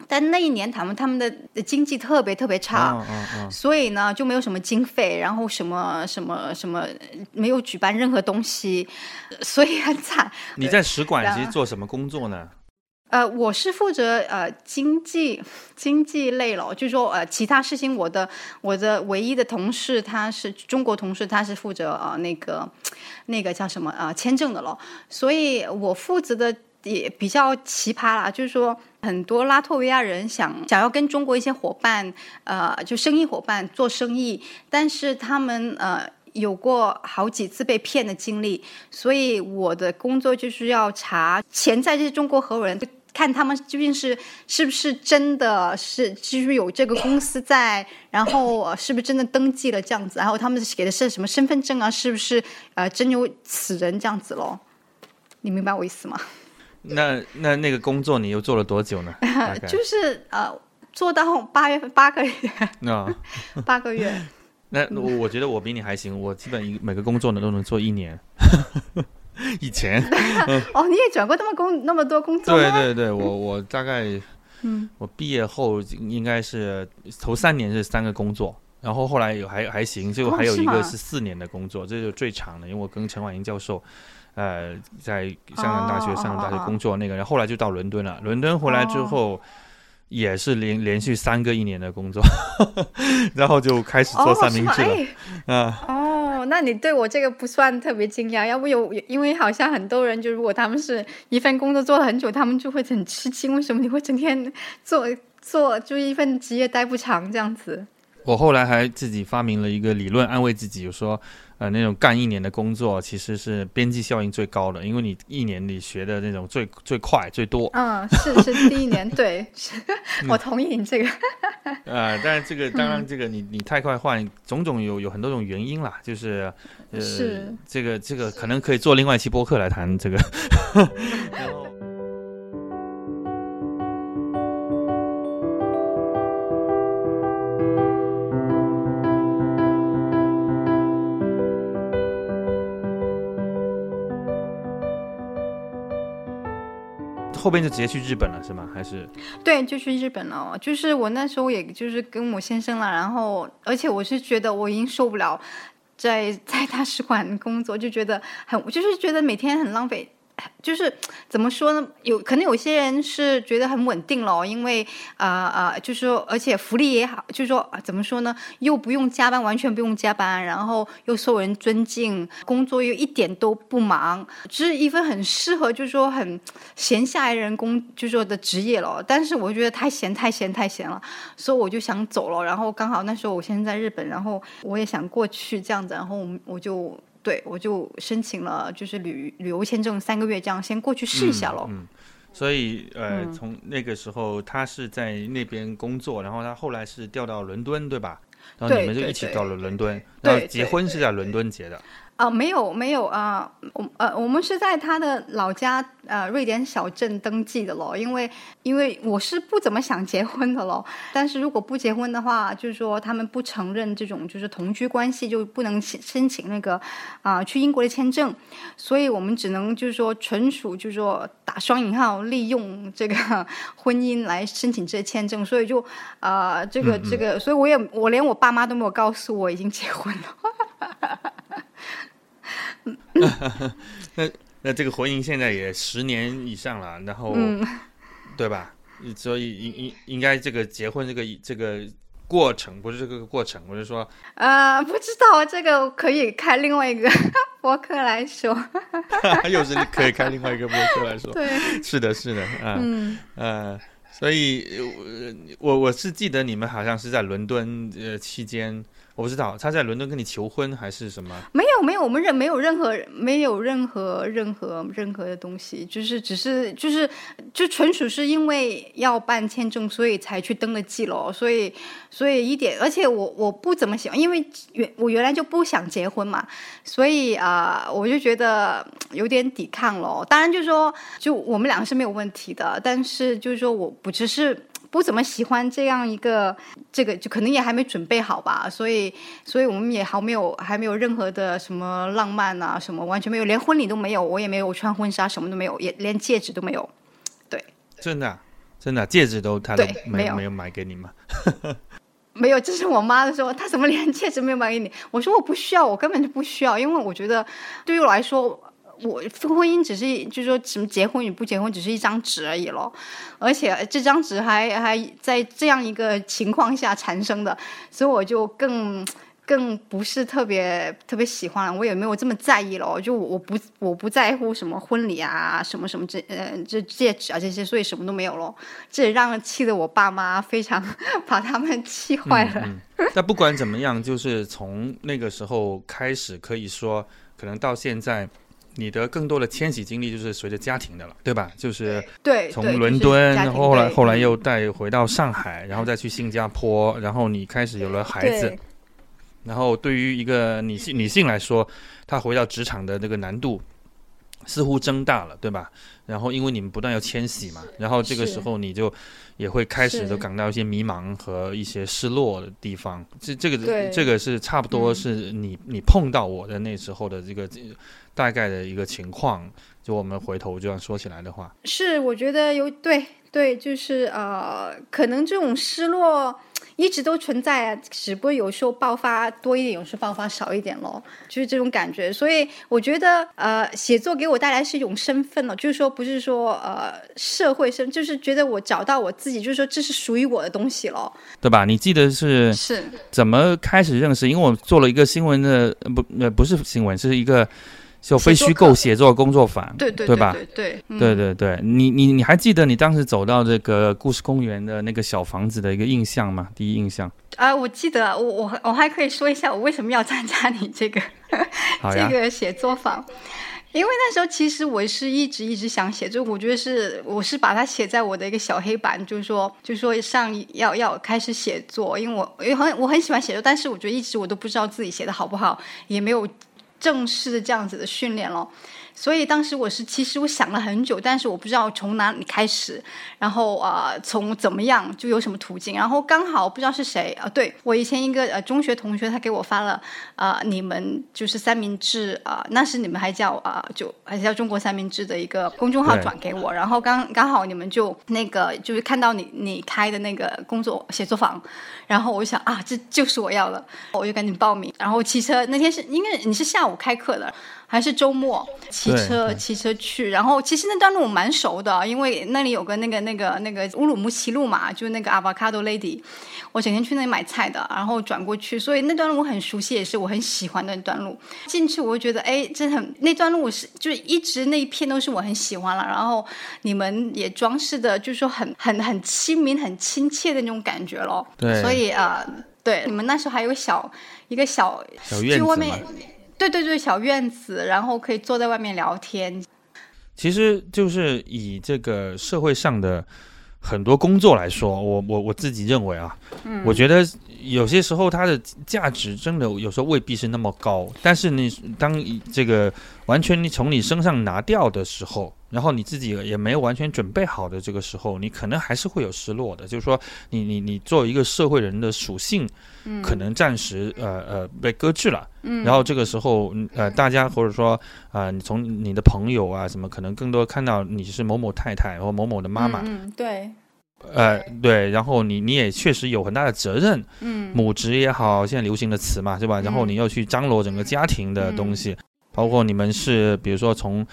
但那一年他们他们的经济特别特别差，所以呢就没有什么经费，然后什么什么什么没有举办任何东西，所以很惨。你在使馆其实做什么工作呢？呃，我是负责呃经济经济类了，就是说呃其他事情我的我的唯一的同事他是中国同事，他是负责呃那个那个叫什么呃签证的了，所以我负责的。也比较奇葩啦，就是说很多拉脱维亚人想想要跟中国一些伙伴，呃，就生意伙伴做生意，但是他们呃有过好几次被骗的经历，所以我的工作就是要查潜在这些中国合伙人，看他们究竟是是不是真的是就是有这个公司在，然后是不是真的登记了这样子，然后他们给的是什么身份证啊，是不是呃真有此人这样子咯？你明白我意思吗？那那那个工作你又做了多久呢？就是呃，做到八月份八个月。那 八个月。那我我觉得我比你还行，我基本每个工作呢都能做一年。以前。哦，你也转过那么工那么多工作对对对，我我大概，嗯，我毕业后应该是头三年是三个工作，然后后来有还还行，最后还有一个是四年的工作，这就最长的，因为我跟陈婉莹教授。呃，在香港大学、香港大学工作那个，然后后来就到伦敦了。伦敦回来之后，也是连连续三个一年的工作，然后就开始做三明治了。啊，哦，那你对我这个不算特别惊讶，要不有，因为好像很多人就如果他们是一份工作做了很久，他们就会很吃惊，为什么你会整天做做就一份职业待不长这样子？我后来还自己发明了一个理论，安慰自己，就说。呃，那种干一年的工作其实是边际效应最高的，因为你一年你学的那种最最快最多。嗯，是是第一年，对，我同意你这个。呃，但是这个当然这个你你太快换，种种有有很多种原因啦，就是呃，这个这个可能可以做另外一期播客来谈这个。后后边就直接去日本了，是吗？还是对，就去日本了。就是我那时候，也就是跟我先生了，然后而且我是觉得我已经受不了在 在大使馆工作，就觉得很，就是觉得每天很浪费。就是怎么说呢？有可能有些人是觉得很稳定了，因为啊啊，就是说，而且福利也好，就是说怎么说呢？又不用加班，完全不用加班，然后又受人尊敬，工作又一点都不忙，是一份很适合，就是说很闲下来人工，就是说的职业了。但是我觉得太闲，太闲，太闲了，所以我就想走了。然后刚好那时候我现在在日本，然后我也想过去这样子，然后我我就。对，我就申请了，就是旅旅游签证三个月，这样先过去试一下喽。嗯，所以呃，从那个时候他是在那边工作，然后他后来是调到伦敦，对吧？然后你们就一起到了伦敦，然后结婚是在伦敦结的。啊，没有没有啊，我呃，我们是在他的老家呃瑞典小镇登记的咯，因为因为我是不怎么想结婚的咯，但是如果不结婚的话，就是说他们不承认这种就是同居关系，就不能申请那个啊去英国的签证，所以我们只能就是说纯属就是说打双引号利用这个 婚姻来申请这些签证，所以就啊这个这个，所以我也我连我爸妈都没有告诉我已经结婚了。那那这个婚姻现在也十年以上了，然后对吧？所以应应应该这个结婚这个这个过程不是这个过程，我是说呃，不知道这个可以开另外一个 博客来说，又是可以开另外一个博客来说，对，是的，是的，啊，呃，所以我我是记得你们好像是在伦敦呃期间。我不知道他在伦敦跟你求婚还是什么？没有没有，我们任没有任何没有任何任何任何的东西，就是只是就是就纯属是因为要办签证，所以才去登了记咯。所以所以一点，而且我我不怎么喜欢，因为原我原来就不想结婚嘛，所以啊，我就觉得有点抵抗咯。当然就是说，就我们两个是没有问题的，但是就是说我不只是。不怎么喜欢这样一个，这个就可能也还没准备好吧，所以，所以我们也还没有还没有任何的什么浪漫啊，什么完全没有，连婚礼都没有，我也没有穿婚纱，什么都没有，也连戒指都没有。对，真的，真的，戒指都他都没有没有买给你吗？没有，这是我妈的说，她怎么连戒指没有买给你？我说我不需要，我根本就不需要，因为我觉得对于我来说。我婚姻只是，就是说什么结婚与不结婚，只是一张纸而已咯。而且这张纸还还在这样一个情况下产生的，所以我就更更不是特别特别喜欢了。我也没有这么在意了，就我不我不在乎什么婚礼啊，什么什么这呃这戒指啊这些，所以什么都没有了。这也让气得我爸妈非常 把他们气坏了。但不管怎么样，就是从那个时候开始，可以说可能到现在。你的更多的迁徙经历就是随着家庭的了，对吧？就是对，从伦敦，后来后来又带回到上海，然后再去新加坡，然后你开始有了孩子，然后对于一个女性女性来说，她回到职场的这个难度似乎增大了，对吧？然后因为你们不断要迁徙嘛，然后这个时候你就也会开始都感到一些迷茫和一些失落的地方。这这个这个是差不多是你你碰到我的那时候的这个。大概的一个情况，就我们回头这样说起来的话，是我觉得有对对，就是呃，可能这种失落一直都存在，只不过有时候爆发多一点，有时候爆发少一点咯，就是这种感觉。所以我觉得呃，写作给我带来是一种身份了，就是说不是说呃社会身，就是觉得我找到我自己，就是说这是属于我的东西了，对吧？你记得是是怎么开始认识？因为我做了一个新闻的，不呃不是新闻，是一个。就非虚构写作工作坊，对对对吧？对对对对，你你你还记得你当时走到这个故事公园的那个小房子的一个印象吗？第一印象啊，我记得，我我我还可以说一下我为什么要参加你这个 这个写作坊，因为那时候其实我是一直一直想写，就我觉得是我是把它写在我的一个小黑板，就是说就是说上要要开始写作，因为我因为很我很喜欢写作，但是我觉得一直我都不知道自己写的好不好，也没有。正式的这样子的训练了。所以当时我是，其实我想了很久，但是我不知道从哪里开始，然后啊，从怎么样就有什么途径，然后刚好不知道是谁啊，对我以前一个呃中学同学，他给我发了啊，你们就是三明治啊，那时你们还叫啊，就还叫中国三明治的一个公众号转给我，然后刚刚好你们就那个就是看到你你开的那个工作写作坊，然后我就想啊，这就是我要的，我就赶紧报名，然后骑车那天是应该你是下午开课的。还是周末骑车骑车去，然后其实那段路我蛮熟的，因为那里有个那个那个那个乌鲁木齐路嘛，就那个 Avocado Lady，我整天去那里买菜的，然后转过去，所以那段路我很熟悉，也是我很喜欢的那段路。进去我就觉得，哎，真的很那段路是就是一直那一片都是我很喜欢了，然后你们也装饰的，就是说很很很亲民、很亲切的那种感觉咯。对，所以啊，对，你们那时候还有个小一个小小院子嘛。对对对，小院子，然后可以坐在外面聊天。其实就是以这个社会上的很多工作来说，我我我自己认为啊，我觉得有些时候它的价值真的有时候未必是那么高，但是你当这个完全你从你身上拿掉的时候。然后你自己也没有完全准备好的这个时候，你可能还是会有失落的。就是说，你你你作为一个社会人的属性，可能暂时呃呃被搁置了。嗯。然后这个时候，呃，大家或者说啊，你从你的朋友啊什么，可能更多看到你是某某太太或某某的妈妈。嗯，对。呃，对。然后你你也确实有很大的责任。嗯。母职也好，现在流行的词嘛，是吧？然后你要去张罗整个家庭的东西，包括你们是比如说从。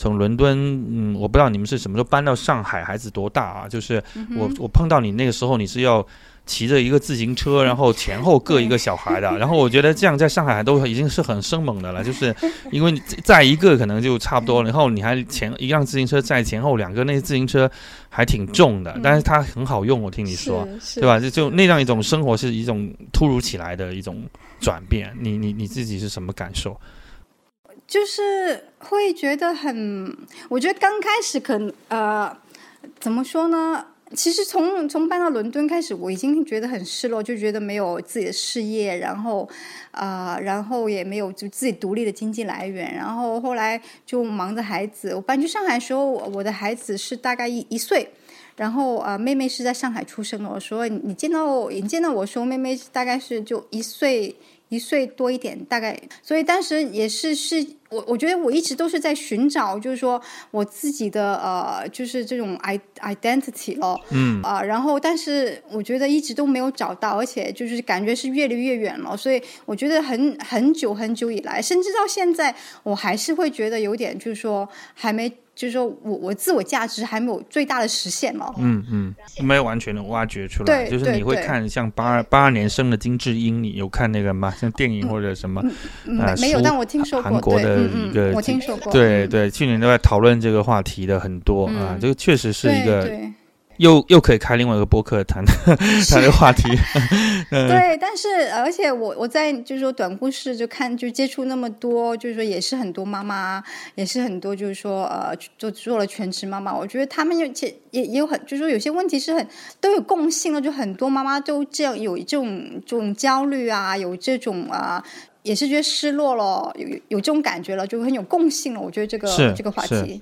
从伦敦，嗯，我不知道你们是什么时候搬到上海，孩子多大啊？就是我我碰到你那个时候，你是要骑着一个自行车，然后前后各一个小孩的。然后我觉得这样在上海都已经是很生猛的了，就是因为载一个可能就差不多，然后你还前一辆自行车载前后两个，那自行车还挺重的，但是它很好用，我听你说，对吧？就就那样一种生活是一种突如其来的一种转变，你你你自己是什么感受？就是会觉得很，我觉得刚开始可能呃，怎么说呢？其实从从搬到伦敦开始，我已经觉得很失落，就觉得没有自己的事业，然后啊，然后也没有就自己独立的经济来源，然后后来就忙着孩子。我搬去上海的时候，我的孩子是大概一一岁，然后啊，妹妹是在上海出生的。我说你见到你见到我说，妹妹大概是就一岁。一岁多一点，大概，所以当时也是是我，我觉得我一直都是在寻找，就是说我自己的呃，就是这种 i identity 咯，嗯。啊，然后但是我觉得一直都没有找到，而且就是感觉是越离越远了，所以我觉得很很久很久以来，甚至到现在，我还是会觉得有点就是说还没。就是说我我自我价值还没有最大的实现嘛。嗯嗯，没有完全的挖掘出来。对，就是你会看像八二八二年生的金智英，你有看那个吗？像电影或者什么？嗯没有，但我听说过。韩国的一个，我听说过。对对，去年都在讨论这个话题的很多啊，这个确实是一个。又又可以开另外一个播客谈 谈这个话题，对，但是而且我我在就是说短故事就看就接触那么多，就是说也是很多妈妈，也是很多就是说呃做做了全职妈妈，我觉得他们有且也也有很就是说有些问题是很都有共性的，就很多妈妈都这样有这种这种焦虑啊，有这种啊也是觉得失落了，有有这种感觉了，就很有共性了。我觉得这个这个话题。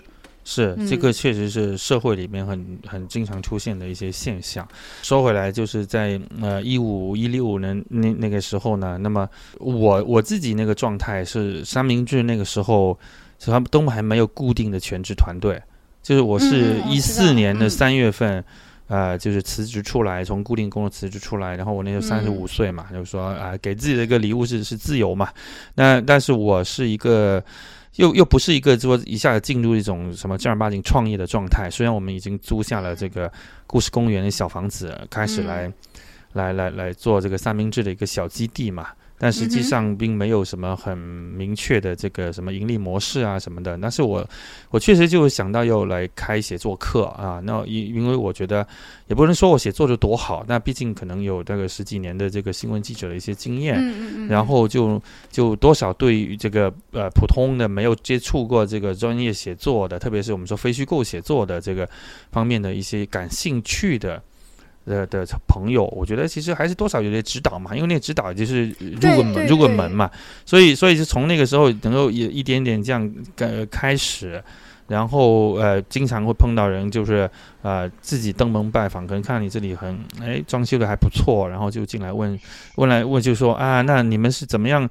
是，这个确实是社会里面很很经常出现的一些现象。说回来，就是在呃一五一六年那那个时候呢，那么我我自己那个状态是三明治那个时候，他们都还没有固定的全职团队。就是我是一四年的三月份，呃，就是辞职出来，从固定工作辞职出来，然后我那时候三十五岁嘛，就是说啊，给自己的一个礼物是是自由嘛。那但是我是一个。又又不是一个说一下子进入一种什么正儿八经创业的状态。虽然我们已经租下了这个故事公园的小房子，开始来来来来做这个三明治的一个小基地嘛。但实际上并没有什么很明确的这个什么盈利模式啊什么的。但是我我确实就想到要来开写作课啊。那因因为我觉得也不能说我写作的多好，那毕竟可能有这个十几年的这个新闻记者的一些经验，然后就就多少对于这个呃普通的没有接触过这个专业写作的，特别是我们说非虚构写作的这个方面的一些感兴趣的。的的朋友，我觉得其实还是多少有点指导嘛，因为那个指导就是入个门入个门嘛，所以所以就从那个时候能够也一点点这样呃开始，然后呃经常会碰到人，就是呃自己登门拜访，可能看你这里很哎装修的还不错，然后就进来问问来问就说啊，那你们是怎么样？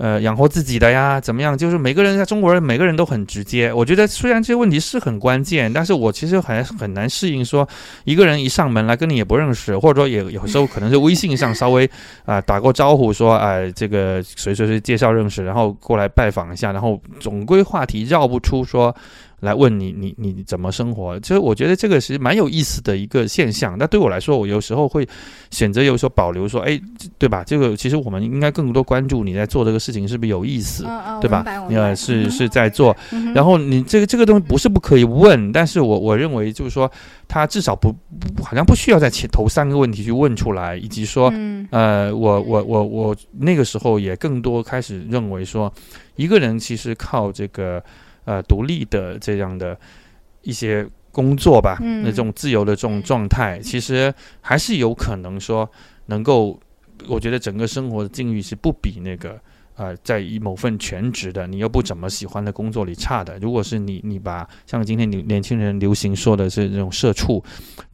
呃，养活自己的呀，怎么样？就是每个人在中国人，每个人都很直接。我觉得虽然这些问题是很关键，但是我其实还很难适应。说一个人一上门来跟你也不认识，或者说也有时候可能是微信上稍微 啊打过招呼，说哎这个谁谁谁介绍认识，然后过来拜访一下，然后总归话题绕不出说。来问你，你你怎么生活？其实我觉得这个是蛮有意思的一个现象。那对我来说，我有时候会选择有所保留，说，哎，对吧？这个其实我们应该更多关注你在做这个事情是不是有意思，对吧？呃，是是在做。然后你这个这个东西不是不可以问，但是我我认为就是说，他至少不好像不需要在前头三个问题去问出来，以及说，呃，我我我我那个时候也更多开始认为说，一个人其实靠这个。呃，独立的这样的一些工作吧，那种自由的这种状态，其实还是有可能说能够，我觉得整个生活的境遇是不比那个。呃，在某份全职的，你又不怎么喜欢的工作里差的，如果是你，你把像今天年年轻人流行说的是这种社畜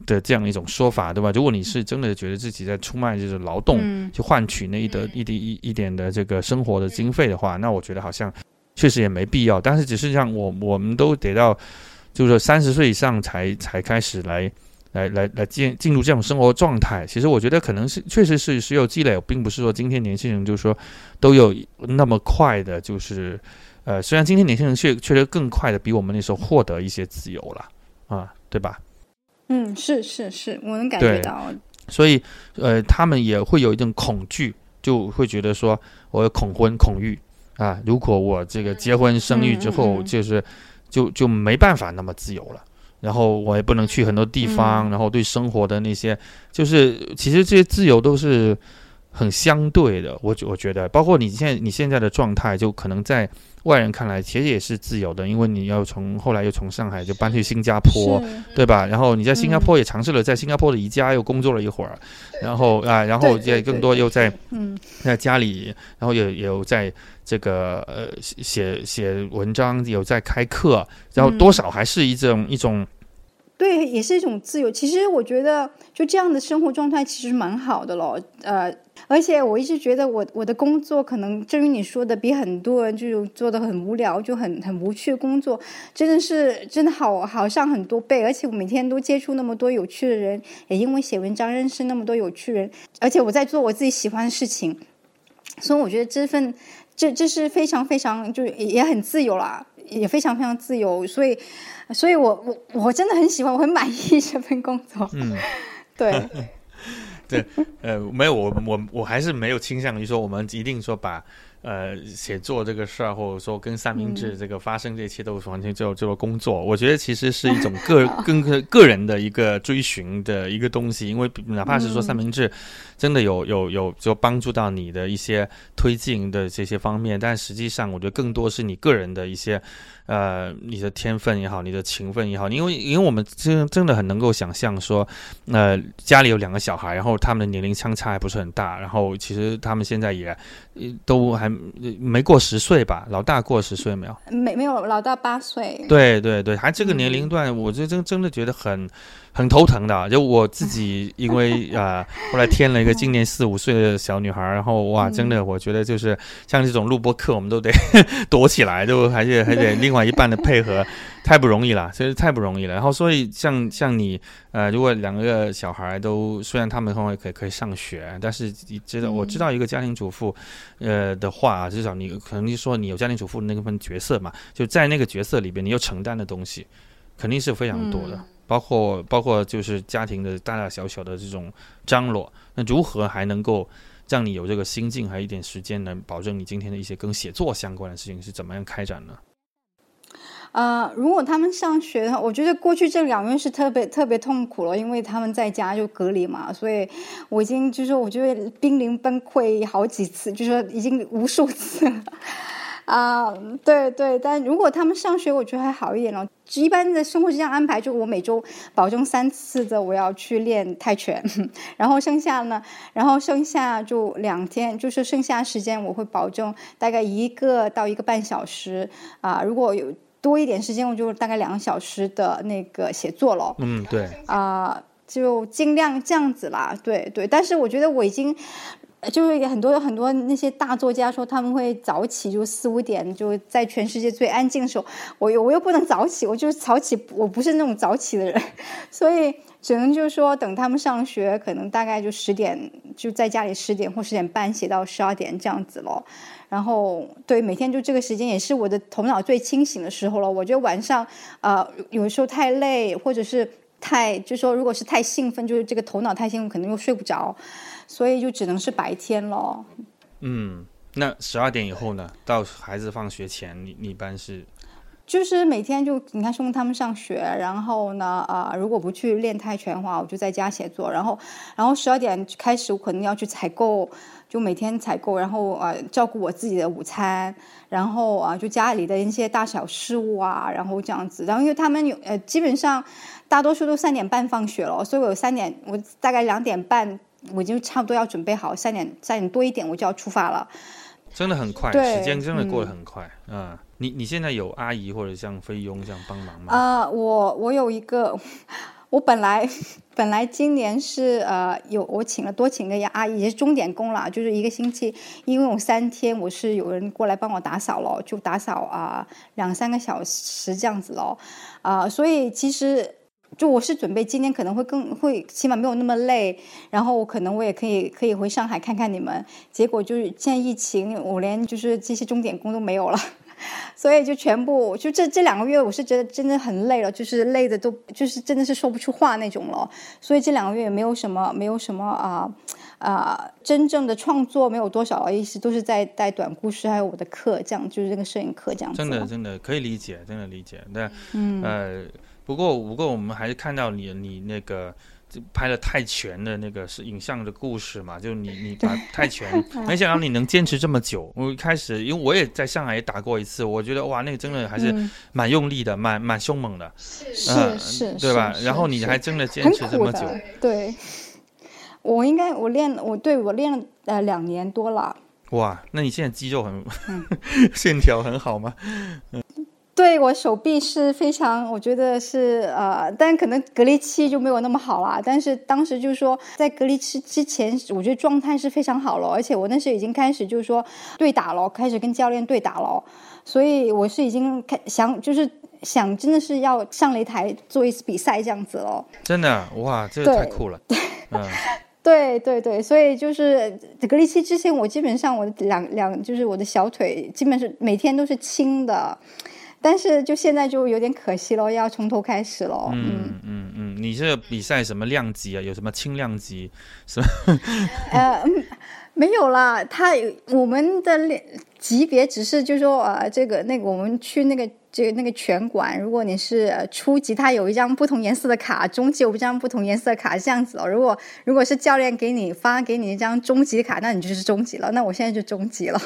的这样一种说法，对吧？如果你是真的觉得自己在出卖就是劳动，去换取那一得一滴一一点的这个生活的经费的话，那我觉得好像确实也没必要。但是只是像我，我们都得到就是说三十岁以上才才开始来。来来来进进入这种生活状态，其实我觉得可能是确实是需要积累，并不是说今天年轻人就是说都有那么快的，就是呃，虽然今天年轻人确确实更快的比我们那时候获得一些自由了啊，对吧？嗯，是是是，我能感觉到。所以呃，他们也会有一种恐惧，就会觉得说我恐婚恐育啊，如果我这个结婚生育之后，就是就就没办法那么自由了。然后我也不能去很多地方，然后对生活的那些，就是其实这些自由都是很相对的。我我觉得，包括你现在你现在的状态，就可能在外人看来其实也是自由的，因为你要从后来又从上海就搬去新加坡，对吧？然后你在新加坡也尝试了在新加坡的宜家又工作了一会儿，然后 啊，然后也更多又在嗯在家里，然后也也有在。这个呃写写文章有在开课，然后多少还是一种一种，对，也是一种自由。其实我觉得就这样的生活状态其实蛮好的咯。呃，而且我一直觉得我我的工作可能正如你说的，比很多人就做的很无聊，就很很无趣的工作，真的是真的好好上很多倍。而且我每天都接触那么多有趣的人，也因为写文章认识那么多有趣人，而且我在做我自己喜欢的事情，所以我觉得这份。这这是非常非常就也很自由啦，也非常非常自由，所以，所以我我我真的很喜欢，我很满意这份工作。嗯，对，对，呃，没有我我我还是没有倾向于说我们一定说把。呃，写作这个事儿，或者说跟三明治这个发生这一切，都是完全就就工作。我觉得其实是一种个 跟个个人的一个追寻的一个东西，因为哪怕是说三明治真的有有有就帮助到你的一些推进的这些方面，但实际上我觉得更多是你个人的一些。呃，你的天分也好，你的勤奋也好，因为因为我们真真的很能够想象说，呃，家里有两个小孩，然后他们的年龄相差还不是很大，然后其实他们现在也都还没过十岁吧？老大过十岁没有？没没有，老大八岁。对对对，还这个年龄段，我就真真的觉得很。很头疼的，就我自己，因为啊，后来添了一个今年四五岁的小女孩，然后哇，真的，我觉得就是像这种录播课，我们都得 躲起来，就还是还得另外一半的配合，太不容易了，真是太不容易了。然后，所以像像你，呃，如果两个小孩都虽然他们后来可以可以上学，但是你知道，我知道一个家庭主妇，呃的话，至少你可能就说你有家庭主妇的那份角色嘛，就在那个角色里边，你要承担的东西肯定是非常多的。包括包括就是家庭的大大小小的这种张罗，那如何还能够让你有这个心境，还有一点时间，能保证你今天的一些跟写作相关的事情是怎么样开展呢？呃，如果他们上学的话，我觉得过去这两个月是特别特别痛苦了，因为他们在家就隔离嘛，所以我已经就是我觉得濒临崩溃好几次，就说已经无数次了。啊，对对，但如果他们上学，我觉得还好一点了。一般的生活是这样安排，就我每周保证三次的我要去练泰拳，然后剩下呢，然后剩下就两天，就是剩下时间我会保证大概一个到一个半小时啊，如果有多一点时间，我就大概两个小时的那个写作了。嗯，对。啊，就尽量这样子啦。对对，但是我觉得我已经。就是很多很多那些大作家说他们会早起，就四五点就在全世界最安静的时候，我又我又不能早起，我就早起，我不是那种早起的人，所以只能就是说等他们上学，可能大概就十点就在家里十点或十点半写到十二点这样子咯。然后对每天就这个时间也是我的头脑最清醒的时候了。我觉得晚上呃有时候太累或者是太就是说如果是太兴奋，就是这个头脑太兴奋，可能又睡不着。所以就只能是白天咯。嗯，那十二点以后呢？到孩子放学前，你你一般是？就是每天就你看送他们上学，然后呢，啊，如果不去练泰拳的话，我就在家写作，然后，然后十二点开始，我可能要去采购，就每天采购，然后啊，照顾我自己的午餐，然后啊，就家里的一些大小事务啊，然后这样子，然后因为他们有呃，基本上大多数都三点半放学了，所以我有三点，我大概两点半我就差不多要准备好，三点三点多一点我就要出发了。真的很快，时间真的过得很快啊！你你现在有阿姨或者像菲佣这样帮忙吗？啊，我我有一个，我本来 本来今年是呃有我请了多请个阿姨，也是钟点工啦，就是一个星期，因为我三天我是有人过来帮我打扫了，就打扫啊两三个小时这样子咯。啊，所以其实。就我是准备今天可能会更会，起码没有那么累，然后我可能我也可以可以回上海看看你们。结果就是现在疫情，我连就是这些钟点工都没有了，所以就全部就这这两个月，我是觉得真的很累了，就是累的都就是真的是说不出话那种了。所以这两个月也没有什么没有什么啊啊真正的创作，没有多少一直，都是在带短故事，还有我的课，这样就是这个摄影课这样。真的真的可以理解，真的理解。那，嗯呃。不过，不过我们还是看到你，你那个拍了泰拳的那个是影像的故事嘛？就你，你把泰拳，没想到你能坚持这么久。我一开始，因为我也在上海也打过一次，我觉得哇，那个真的还是蛮用力的，蛮蛮凶猛的，是是，对吧？然后你还真的坚持这么久，对。我应该我练，我对我练了呃两年多了。哇，那你现在肌肉很 线条很好吗？嗯。对我手臂是非常，我觉得是呃，但可能隔离期就没有那么好啦。但是当时就是说，在隔离期之前，我觉得状态是非常好了，而且我那时已经开始就是说对打了，开始跟教练对打了，所以我是已经开想就是想真的是要上擂台做一次比赛这样子了。真的哇，这个太酷了。嗯，对对对，所以就是隔离期之前，我基本上我的两两就是我的小腿基本是每天都是轻的。但是就现在就有点可惜了，要从头开始了。嗯嗯嗯，你这比赛什么量级啊？有什么轻量级？什么？呃，没有啦，他我们的级别只是就说呃，这个那个，我们去那个这个那个拳馆，如果你是初级，他有一张不同颜色的卡；中级有一张不同颜色的卡，这样子哦。如果如果是教练给你发给你一张中级卡，那你就是中级了。那我现在就中级了，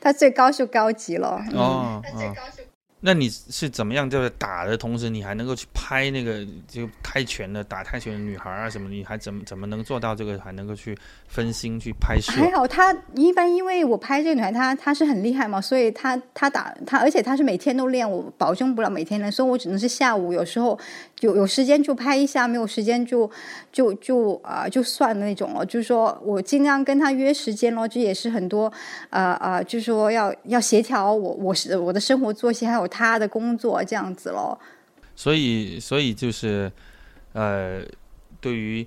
他最高就高级了。哦，他最高是。那你是怎么样？就是打的同时，你还能够去拍那个就泰拳的打泰拳的女孩啊什么？你还怎么怎么能做到这个？还能够去分心去拍摄？还好，她一般因为我拍这个女孩，她她是很厉害嘛，所以她她打她，而且她是每天都练，我保证不了每天练，所以我只能是下午有时候有有时间就拍一下，没有时间就就就啊就算那种了。就是说我尽量跟她约时间咯，这也是很多呃呃，就是说要要协调我我是我的生活作息还有。他的工作这样子咯。所以所以就是，呃，对于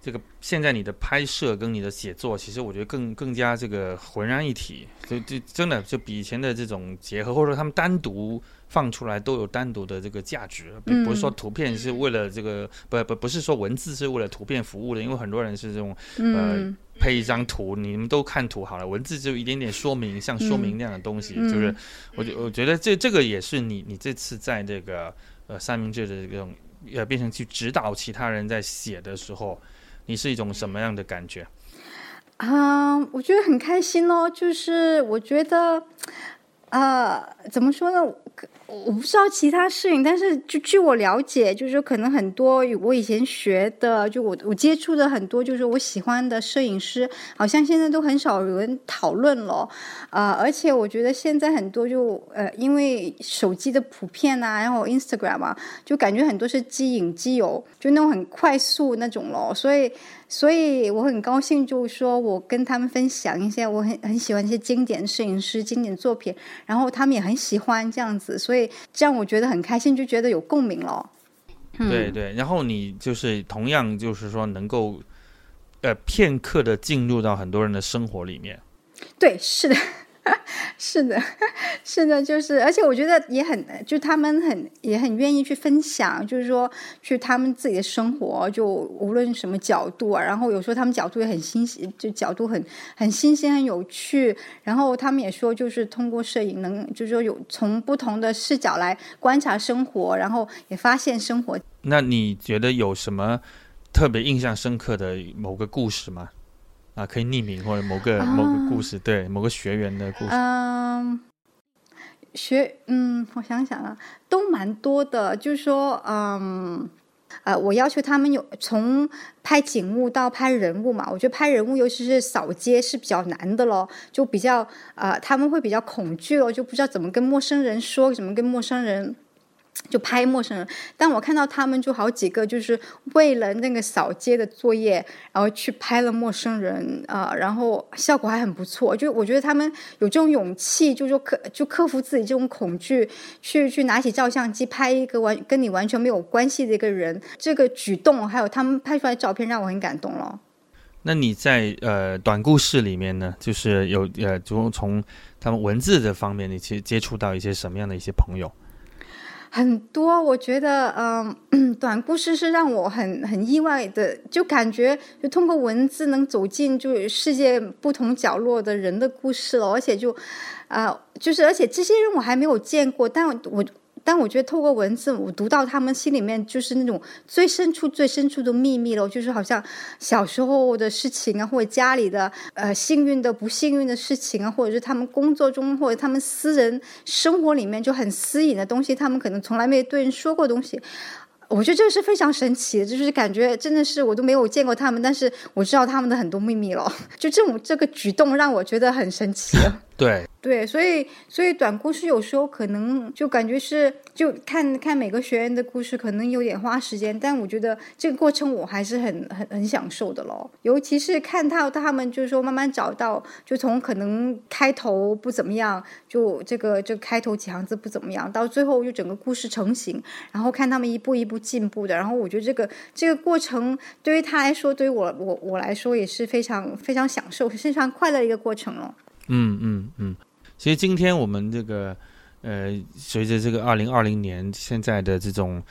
这个现在你的拍摄跟你的写作，其实我觉得更更加这个浑然一体，就就真的就比以前的这种结合，或者说他们单独放出来都有单独的这个价值，不是说图片是为了这个不不不是说文字是为了图片服务的，因为很多人是这种呃。配一张图，你们都看图好了，文字就一点点说明，像说明那样的东西，就是我觉我觉得这这个也是你你这次在这个呃三明治的这种呃变成去指导其他人在写的时候，你是一种什么样的感觉？啊，我觉得很开心哦，就是我觉得呃，怎么说呢？我不知道其他摄影，但是就据我了解，就是可能很多我以前学的，就我我接触的很多，就是我喜欢的摄影师，好像现在都很少有人讨论了啊！而且我觉得现在很多就呃，因为手机的普遍啊，然后 Instagram 啊，就感觉很多是即影即有，就那种很快速那种咯，所以。所以我很高兴，就是说我跟他们分享一些我很很喜欢一些经典摄影师、经典作品，然后他们也很喜欢这样子，所以这样我觉得很开心，就觉得有共鸣了。对对，然后你就是同样就是说能够呃片刻的进入到很多人的生活里面。对，是的。是的，是的，就是，而且我觉得也很，就他们很也很愿意去分享，就是说去他们自己的生活，就无论什么角度啊，然后有时候他们角度也很新鲜，就角度很很新鲜、很有趣。然后他们也说，就是通过摄影能，就是说有从不同的视角来观察生活，然后也发现生活。那你觉得有什么特别印象深刻的某个故事吗？啊，可以匿名或者某个某个故事，对某个学员的故事。嗯，学，嗯，我想想啊，都蛮多的。就是说，嗯，呃，我要求他们有从拍景物到拍人物嘛。我觉得拍人物，尤其是扫街是比较难的咯，就比较呃，他们会比较恐惧咯，就不知道怎么跟陌生人说，怎么跟陌生人。就拍陌生人，但我看到他们就好几个，就是为了那个扫街的作业，然后去拍了陌生人啊，然后效果还很不错。就我觉得他们有这种勇气，就说克就克服自己这种恐惧，去去拿起照相机拍一个完跟你完全没有关系的一个人，这个举动还有他们拍出来照片让我很感动了。那你在呃短故事里面呢，就是有呃，就从他们文字的方面，你其实接触到一些什么样的一些朋友？很多，我觉得，嗯，短故事是让我很很意外的，就感觉就通过文字能走进就世界不同角落的人的故事了，而且就，啊，就是而且这些人我还没有见过，但我。但我觉得透过文字，我读到他们心里面就是那种最深处、最深处的秘密了，就是好像小时候的事情啊，或者家里的呃幸运的、不幸运的事情啊，或者是他们工作中或者他们私人生活里面就很私隐的东西，他们可能从来没对人说过东西。我觉得这个是非常神奇的，就是感觉真的是我都没有见过他们，但是我知道他们的很多秘密了。就这种这个举动让我觉得很神奇。对。对，所以所以短故事有时候可能就感觉是就看看每个学员的故事，可能有点花时间，但我觉得这个过程我还是很很很享受的咯。尤其是看到他们就是说慢慢找到，就从可能开头不怎么样，就这个这开头几行字不怎么样，到最后就整个故事成型，然后看他们一步一步进步的，然后我觉得这个这个过程对于他来说，对于我我我来说也是非常非常享受、非常快乐的一个过程了。嗯嗯嗯。其实今天我们这个，呃，随着这个二零二零年现在的这种，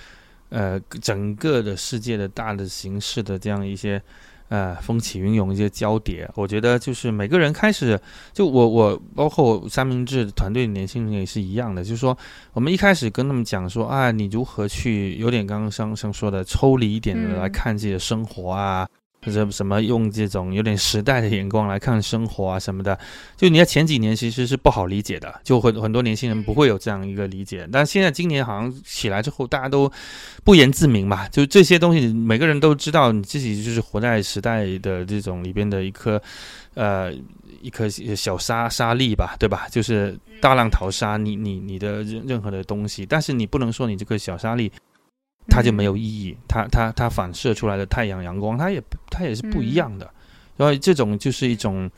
呃，整个的世界的大的形势的这样一些，呃，风起云涌一些交叠，我觉得就是每个人开始，就我我包括三明治团队的年轻人也是一样的，就是说我们一开始跟他们讲说啊，你如何去有点刚刚上上说的抽离一点的来看自己的生活啊。或者什么用这种有点时代的眼光来看生活啊什么的，就你在前几年其实是不好理解的，就很很多年轻人不会有这样一个理解。但现在今年好像起来之后，大家都不言自明吧？就这些东西，每个人都知道你自己就是活在时代的这种里边的一颗呃一颗小沙沙粒吧，对吧？就是大浪淘沙，你你你的任任何的东西，但是你不能说你这个小沙粒。它就没有意义，它它它反射出来的太阳阳光，它也它也是不一样的，然后这种就是一种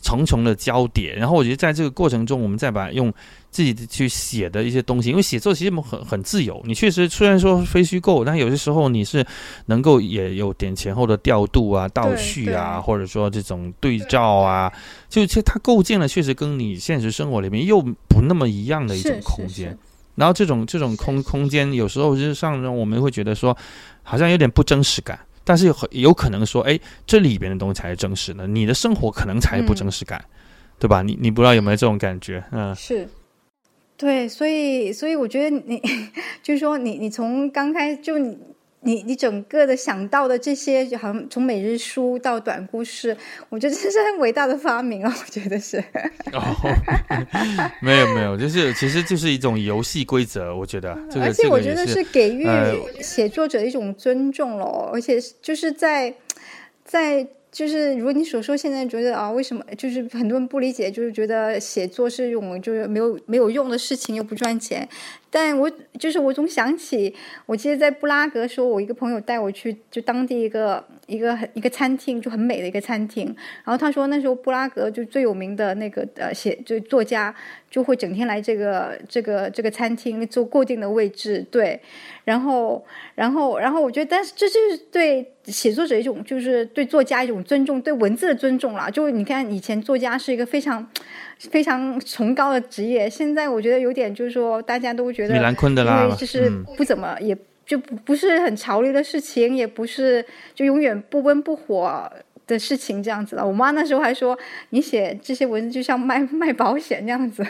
重重的交叠。然后我觉得在这个过程中，我们再把用自己的去写的一些东西，因为写作其实很很自由。你确实虽然说非虚构，但有些时候你是能够也有点前后的调度啊、倒叙啊，或者说这种对照啊，就其实它构建了确实跟你现实生活里面又不那么一样的一种空间。然后这种这种空空间，有时候就是上呢我们会觉得说，好像有点不真实感。但是有有可能说，哎，这里边的东西才是真实的，你的生活可能才是不真实感，对吧？你你不知道有没有这种感觉？嗯，是，对，所以所以我觉得你 就是说，你你从刚开就你。你你整个的想到的这些，就好像从每日书到短故事，我觉得这是很伟大的发明啊！我觉得是。哦，没有没有，就是其实就是一种游戏规则，我觉得。而且我觉得是给予写作者一种尊重了，而且就是在在。就是如果你所说，现在觉得啊，为什么就是很多人不理解，就是觉得写作是一种就是没有没有用的事情，又不赚钱。但我就是我总想起，我记得在布拉格说，我一个朋友带我去就当地一个一个很一个餐厅，就很美的一个餐厅。然后他说那时候布拉格就最有名的那个呃写就作家就会整天来这个这个这个餐厅做固定的位置，对。然后然后然后我觉得，但是这就是对。写作者一种就是对作家一种尊重，对文字的尊重啦。就你看，以前作家是一个非常非常崇高的职业。现在我觉得有点就是说，大家都觉得米兰昆德拉就是不怎么，也就不不是很潮流的事情，也不是就永远不温不火。的事情这样子了，我妈那时候还说你写这些文字就像卖卖保险那样子。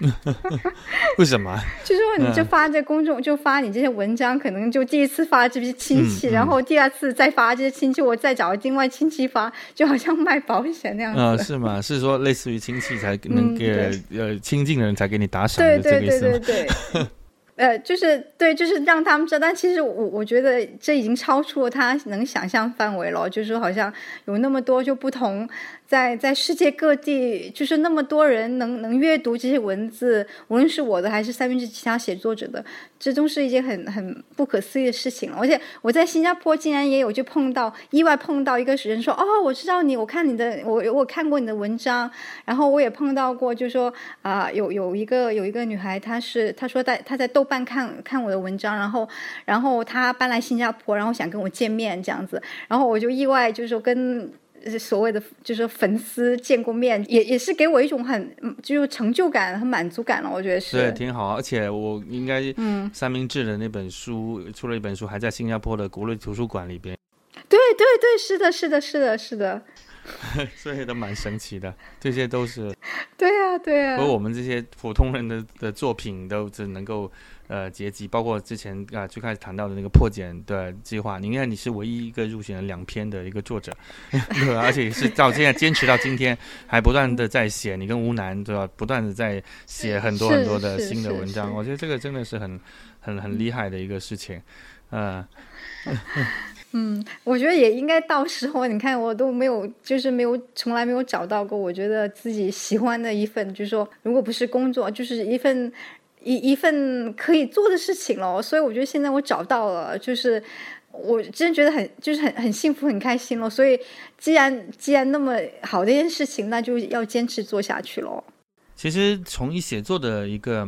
为什么？就说你就发这公众，就发你这些文章，可能就第一次发这些亲戚，然后第二次再发这些亲戚，我再找另外亲戚发，就好像卖保险那样子。啊，是吗？是说类似于亲戚才能给呃亲近的人才给你打赏的这个意思吗？呃，就是对，就是让他们知道，但其实我我觉得这已经超出了他能想象范围了，就是好像有那么多就不同。在在世界各地，就是那么多人能能阅读这些文字，无论是我的还是三明治其他写作者的，这都是一件很很不可思议的事情了而且我在新加坡竟然也有就碰到意外碰到一个人说哦，我知道你，我看你的，我我看过你的文章，然后我也碰到过，就说啊，有有一个有一个女孩，她是她说在她在豆瓣看看我的文章，然后然后她搬来新加坡，然后想跟我见面这样子，然后我就意外就是说跟。所谓的就是粉丝见过面，也也是给我一种很就是成就感和满足感了。我觉得是对，挺好。而且我应该嗯，三明治的那本书出了一本书，还在新加坡的国立图书馆里边。对对对，是的，是的，是的，是的。所以都蛮神奇的，这些都是。对呀，对呀。而我们这些普通人的的作品都只能够。呃，结集包括之前啊最开始谈到的那个破茧的计划，你看你是唯一一个入选了两篇的一个作者，对而且是到现在坚持到今天，还不断的在写，你跟吴楠对吧？不断的在写很多很多的新的文章，我觉得这个真的是很很很厉害的一个事情，嗯。嗯，我觉得也应该到时候，你看我都没有，就是没有，从来没有找到过，我觉得自己喜欢的一份，就是说，如果不是工作，就是一份。一一份可以做的事情咯，所以我觉得现在我找到了，就是我真觉得很就是很很幸福很开心了。所以既然既然那么好的一件事情，那就要坚持做下去喽。其实从一写作的一个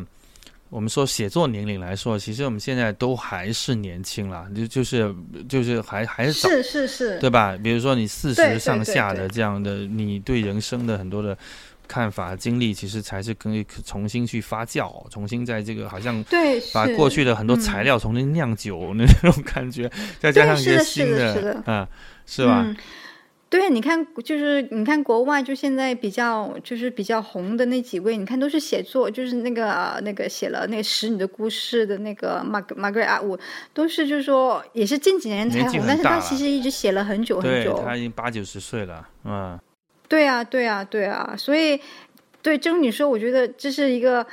我们说写作年龄来说，其实我们现在都还是年轻了，就就是就是还还是是是是，对吧？比如说你四十上下的这样的，你对人生的很多的。看法、经历，其实才是可以重新去发酵，重新在这个好像对把过去的很多材料重新酿酒那种感觉，再加上一些新的，啊，是吧？对，你看，就是你看国外，就现在比较就是比较红的那几位，你看都是写作，就是那个那个写了那个《使女的故事》的那个马马格瑞阿伍，都是就是说也是近几年才红，但是他其实一直写了很久很久，他已经八九十岁了，嗯。对啊，对啊，对啊，所以，对，正如你说，我觉得这是一个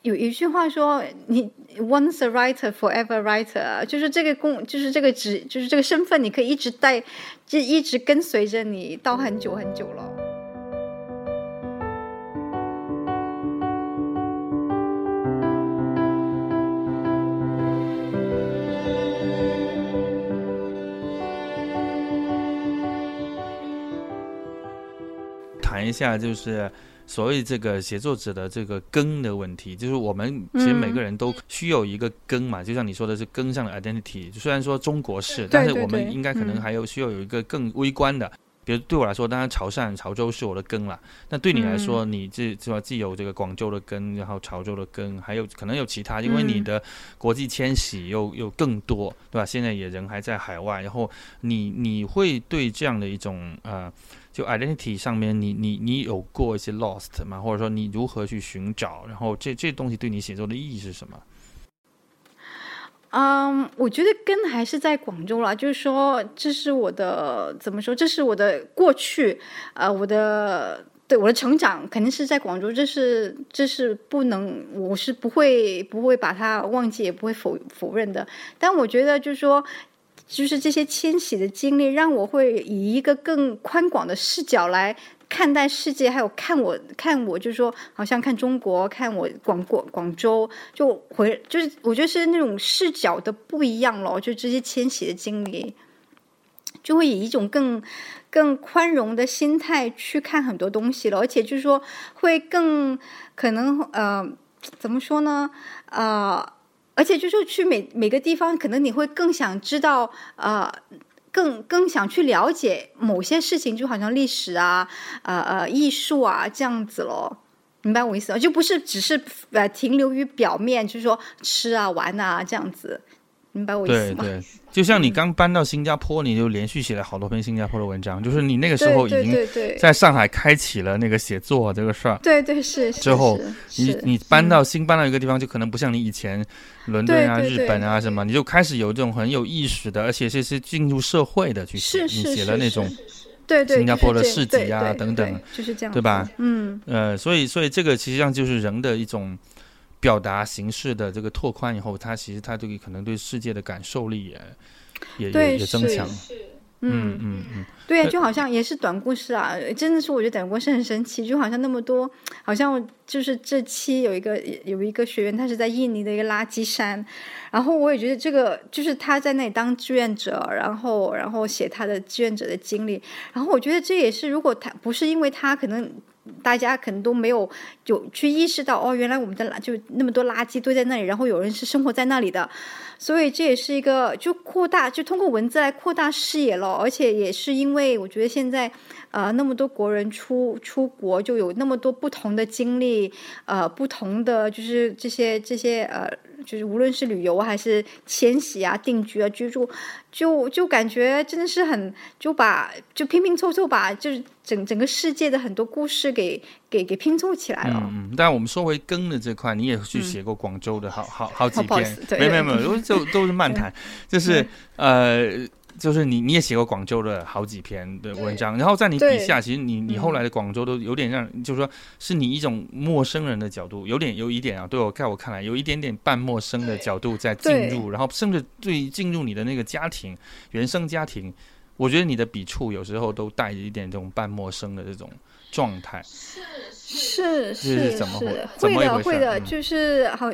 有一句话说，你 once a writer forever writer，就是这个工，就是这个职，就是这个身份，你可以一直带，就一直跟随着你到很久很久了。谈一下，就是所谓这个写作者的这个根的问题，就是我们其实每个人都需要一个根嘛，就像你说的是根上的 identity。虽然说中国是，但是我们应该可能还有需要有一个更微观的，比如对我来说，当然潮汕、潮州是我的根了。那对你来说，你这是吧？既有这个广州的根，然后潮州的根，还有可能有其他，因为你的国际迁徙又又更多，对吧？现在也人还在海外，然后你你会对这样的一种呃。就 identity 上面，你你你有过一些 lost 吗？或者说你如何去寻找？然后这这东西对你写作的意义是什么？嗯，我觉得根还是在广州了。就是说，这是我的怎么说？这是我的过去，呃，我的对我的成长肯定是在广州。这是这是不能，我是不会不会把它忘记，也不会否否认的。但我觉得，就是说。就是这些迁徙的经历，让我会以一个更宽广的视角来看待世界，还有看我看我，就是说，好像看中国，看我广广广州，就回就是我觉得是那种视角的不一样咯，就这些迁徙的经历，就会以一种更更宽容的心态去看很多东西了，而且就是说会更可能呃，怎么说呢？啊。而且就是去每每个地方，可能你会更想知道，呃，更更想去了解某些事情，就好像历史啊、呃呃艺术啊这样子咯。明白我意思吗？就不是只是呃停留于表面，就是说吃啊玩啊这样子。明白我意思吗？对对，就像你刚搬到新加坡，你就连续写了好多篇新加坡的文章，就是你那个时候已经在上海开启了那个写作这个事儿。对对是。之后你你搬到新搬到一个地方，就可能不像你以前伦敦啊、日本啊什么，你就开始有这种很有意识的，而且是是进入社会的去写，你写了那种对对新加坡的市集啊等等，就是这样，对吧？嗯呃，所以所以这个实际上就是人的一种。表达形式的这个拓宽以后，他其实他这个可能对世界的感受力也也也也增强。嗯嗯嗯，对，就好像也是短故事啊，真的是我觉得短故事很神奇，就好像那么多，好像就是这期有一个有一个学员，他是在印尼的一个垃圾山，然后我也觉得这个就是他在那里当志愿者，然后然后写他的志愿者的经历，然后我觉得这也是如果他不是因为他可能。大家可能都没有就去意识到哦，原来我们的垃就那么多垃圾堆在那里，然后有人是生活在那里的，所以这也是一个就扩大，就通过文字来扩大视野了。而且也是因为我觉得现在呃那么多国人出出国，就有那么多不同的经历，呃不同的就是这些这些呃。就是无论是旅游还是迁徙啊、定居啊、居住，就就感觉真的是很就把就拼拼凑凑把就是整整个世界的很多故事给给给拼凑起来了。嗯，但我们说回根的这块，你也去写过广州的好好好几篇，没没没有，都都是漫谈，就是呃。就是你，你也写过广州的好几篇的文章，然后在你笔下，其实你你后来的广州都有点让，就是说是你一种陌生人的角度，有点有一点啊，对我在我看来，有一点点半陌生的角度在进入，然后甚至对进入你的那个家庭原生家庭，我觉得你的笔触有时候都带着一点这种半陌生的这种状态，是是是是会的会的，就是好。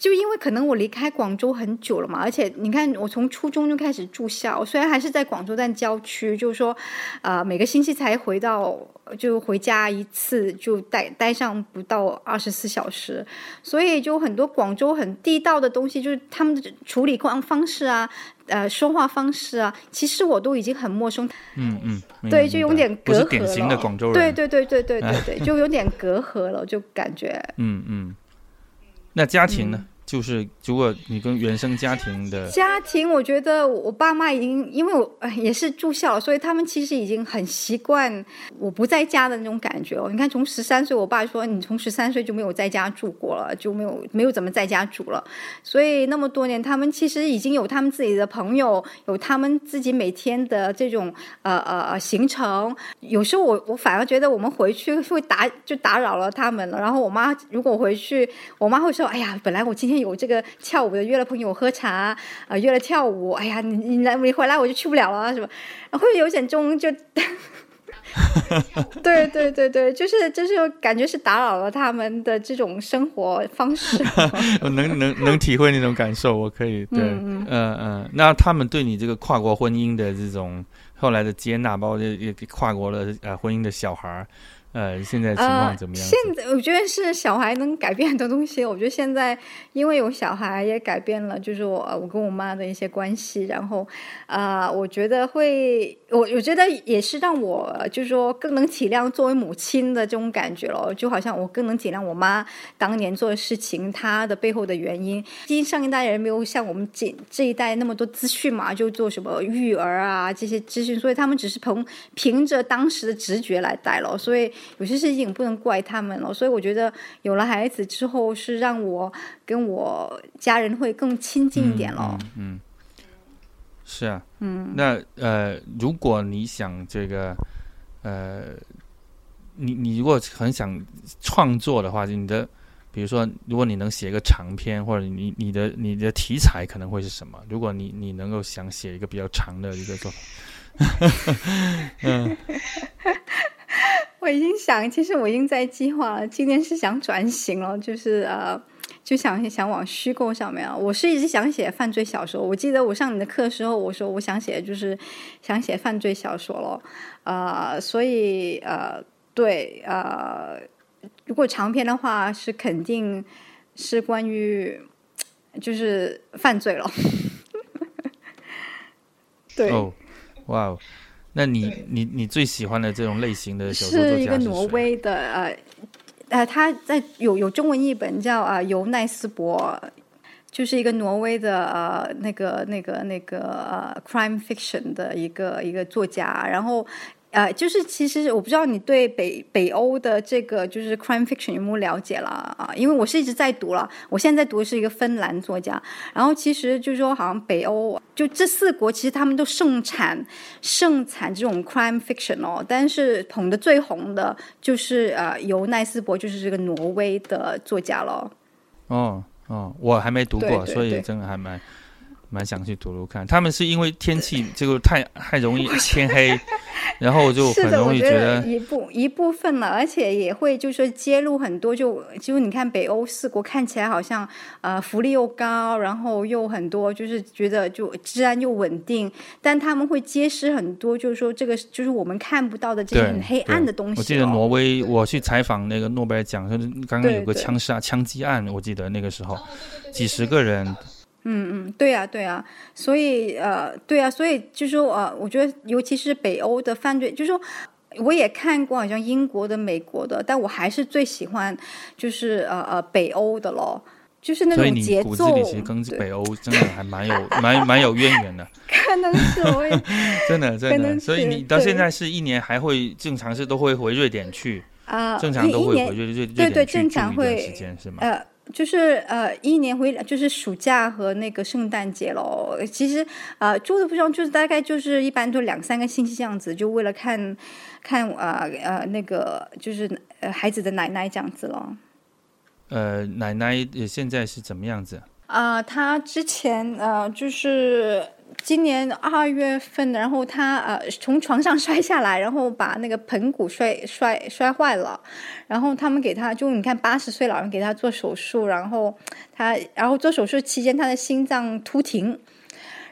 就因为可能我离开广州很久了嘛，而且你看我从初中就开始住校，虽然还是在广州但郊区，就是说，呃，每个星期才回到就回家一次，就待待上不到二十四小时，所以就很多广州很地道的东西，就是他们的处理方方式啊，呃，说话方式啊，其实我都已经很陌生。嗯嗯，对，就有点隔阂了。典型的广州人。对对对对对对对，就有点隔阂了，就感觉。嗯嗯，那家庭呢？就是如果你跟原生家庭的家庭，我觉得我爸妈已经，因为我也是住校，所以他们其实已经很习惯我不在家的那种感觉哦。你看，从十三岁，我爸说你从十三岁就没有在家住过了，就没有没有怎么在家住了。所以那么多年，他们其实已经有他们自己的朋友，有他们自己每天的这种呃呃行程。有时候我我反而觉得我们回去会打就打扰了他们了。然后我妈如果回去，我妈会说：“哎呀，本来我今天。”有这个跳舞的，约了朋友喝茶，啊，约了跳舞。哎呀，你你来你回来我就去不了了，什么？会有点中就，对对对对，就是就是感觉是打扰了他们的这种生活方式。我 能能能体会那种感受，我可以对，嗯嗯。那他们对你这个跨国婚姻的这种后来的接纳，包括也跨国的呃婚姻的小孩儿。呃，现在情况怎么样？现在我觉得是小孩能改变很多东西。我觉得现在因为有小孩，也改变了，就是我我跟我妈的一些关系。然后，啊，我觉得会，我我觉得也是让我就是说更能体谅作为母亲的这种感觉了。就好像我更能体谅我妈当年做的事情，她的背后的原因。毕竟上一代人没有像我们这这一代那么多资讯嘛，就做什么育儿啊这些资讯，所以他们只是凭凭着当时的直觉来带了，所以。有些事情不能怪他们了，所以我觉得有了孩子之后，是让我跟我家人会更亲近一点了。嗯，是啊，嗯，那呃，如果你想这个，呃，你你如果很想创作的话，你的比如说，如果你能写一个长篇，或者你你的你的题材可能会是什么？如果你你能够想写一个比较长的一个作品，嗯。我已经想，其实我已经在计划了。今年是想转型了，就是呃，就想想往虚构上面啊。我是一直想写犯罪小说。我记得我上你的课的时候，我说我想写就是想写犯罪小说了，呃，所以呃，对呃，如果长篇的话，是肯定是关于就是犯罪了。对，哇哦，那你你你最喜欢的这种类型的小说作家是一个挪威的呃呃，他在有有中文译本叫啊尤奈斯伯，就是一个挪威的呃那个那个那个呃 crime fiction 的一个一个作家，然后。呃，就是其实我不知道你对北北欧的这个就是 crime fiction 有没有了解了啊？因为我是一直在读了，我现在在读的是一个芬兰作家，然后其实就是说好像北欧就这四国其实他们都盛产盛产这种 crime fiction 哦，但是捧的最红的就是呃尤奈斯伯，就是这个挪威的作家了。哦哦，我还没读过，所以真的还蛮。蛮想去读读看，他们是因为天气这个太太容易 天黑，然后就很容易觉得一部一部分了，而且也会就是说揭露很多，就就你看北欧四国看起来好像呃福利又高，然后又很多就是觉得就治安又稳定，但他们会揭示很多就是说这个就是我们看不到的这些很黑暗的东西。我记得挪威，我去采访那个诺贝尔奖，就是刚刚有个枪杀枪击案，我记得那个时候几十个人。嗯嗯，对呀对呀，所以呃，对呀，所以就是说呃，我觉得尤其是北欧的犯罪，就是说我也看过好像英国的、美国的，但我还是最喜欢就是呃呃北欧的咯，就是那种节奏。所以你骨子里其实跟北欧真的还蛮有蛮蛮有渊源的。可能是我也真的真的，所以你到现在是一年还会正常是都会回瑞典去啊？正常都会回瑞瑞对对，正常会时间是吗？呃。就是呃，一年回就是暑假和那个圣诞节喽。其实呃，住的地方就是大概就是一般都两三个星期这样子，就为了看看呃呃那个就是呃孩子的奶奶这样子咯。呃，奶奶现在是怎么样子？啊，她之前呃就是。今年二月份，然后他呃从床上摔下来，然后把那个盆骨摔摔摔坏了，然后他们给他就你看八十岁老人给他做手术，然后他然后做手术期间他的心脏突停，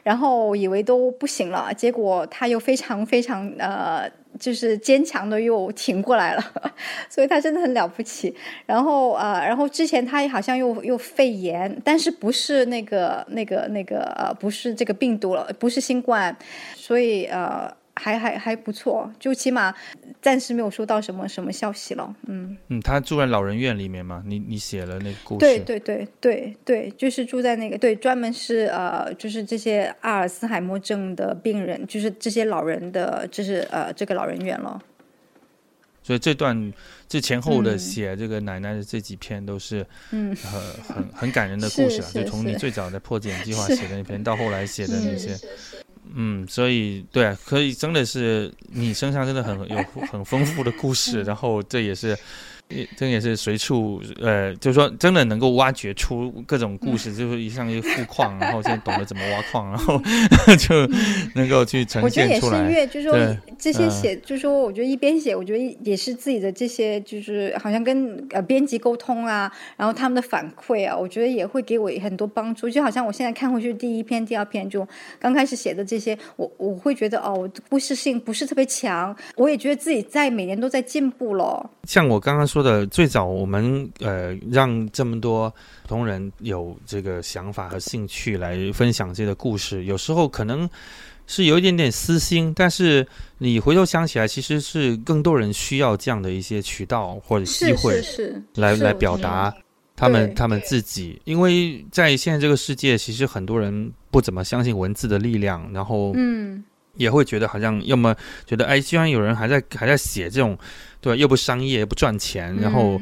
然后以为都不行了，结果他又非常非常呃。就是坚强的又挺过来了，所以他真的很了不起。然后呃，然后之前他也好像又又肺炎，但是不是那个那个那个呃，不是这个病毒了，不是新冠，所以呃。还还还不错，就起码暂时没有收到什么什么消息了。嗯嗯，他住在老人院里面吗？你你写了那个故事？对对对对对，就是住在那个对，专门是呃，就是这些阿尔茨海默症的病人，就是这些老人的，就是呃这个老人院了。所以这段这前后的写这个奶奶的这几篇都是嗯很很很感人的 故事啊，就从你最早的破茧计划写的那篇到后来写的那些。嗯，所以对，可以真的是你身上真的很有很丰富的故事，然后这也是。这也是随处，呃，就是说，真的能够挖掘出各种故事，就是一上去富矿，然后现在懂得怎么挖矿，然后 就能够去呈现出来。我觉得也是，因为就是说这些写，就是说，我觉得一边写，我觉得也是自己的这些，就是好像跟呃编辑沟通啊，然后他们的反馈啊，我觉得也会给我很多帮助。就好像我现在看回去第一篇、第二篇，就刚开始写的这些，我我会觉得哦，我故事性不是特别强，我也觉得自己在每年都在进步了。像我刚刚说。说的最早，我们呃让这么多普通人有这个想法和兴趣来分享这个故事，有时候可能是有一点点私心，但是你回头想起来，其实是更多人需要这样的一些渠道或者机会，是来来表达他们他们自己，因为在现在这个世界，其实很多人不怎么相信文字的力量，然后嗯。也会觉得好像，要么觉得哎，居然有人还在还在写这种，对吧？又不商业，不赚钱，然后，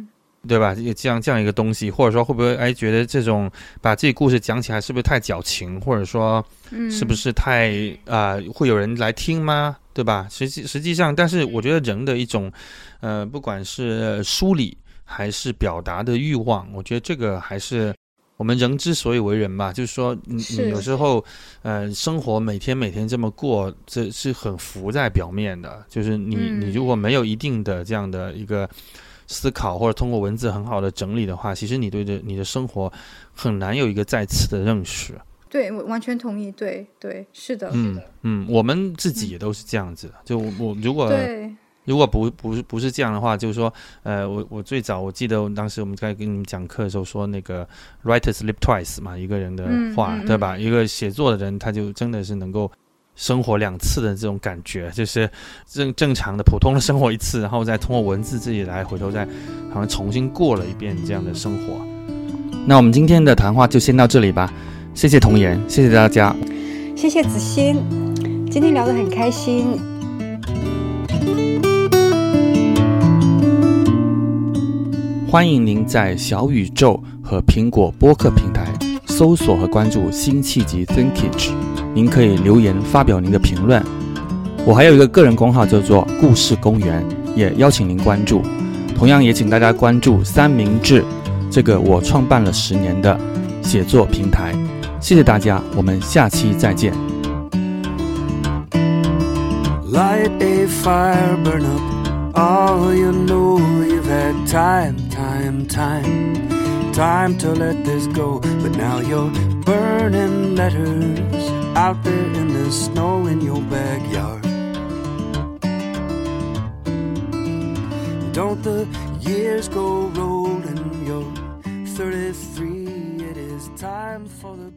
对吧？这样这样一个东西，或者说会不会哎，觉得这种把自己故事讲起来是不是太矫情，或者说，是不是太啊？会有人来听吗？对吧？实际实际上，但是我觉得人的一种，呃，不管是梳理还是表达的欲望，我觉得这个还是。我们人之所以为人吧，就是说，你你有时候，呃，生活每天每天这么过，这是很浮在表面的。就是你你如果没有一定的这样的一个思考，或者通过文字很好的整理的话，其实你对这你的生活很难有一个再次的认识。对，我完全同意。对对，是的。嗯嗯，我们自己也都是这样子。就我如果对。如果不不是不是这样的话，就是说，呃，我我最早我记得当时我们在跟你们讲课的时候说那个 writers live twice 嘛，一个人的话，对吧？一个写作的人，他就真的是能够生活两次的这种感觉，就是正正常的普通的生活一次，然后再通过文字自己来回头再好像重新过了一遍这样的生活。那我们今天的谈话就先到这里吧，谢谢童言，谢谢大家，谢谢子欣，今天聊得很开心。欢迎您在小宇宙和苹果播客平台搜索和关注辛弃疾 Thinkage。您可以留言发表您的评论，我还有一个个人公号叫做故事公园，也邀请您关注。同样也请大家关注三明治这个我创办了十年的写作平台。谢谢大家，我们下期再见。light a fire burn up all you know you have time time, time, time to let this go. But now you're burning letters out there in the snow in your backyard. Don't the years go rolling? You're 33, it is time for the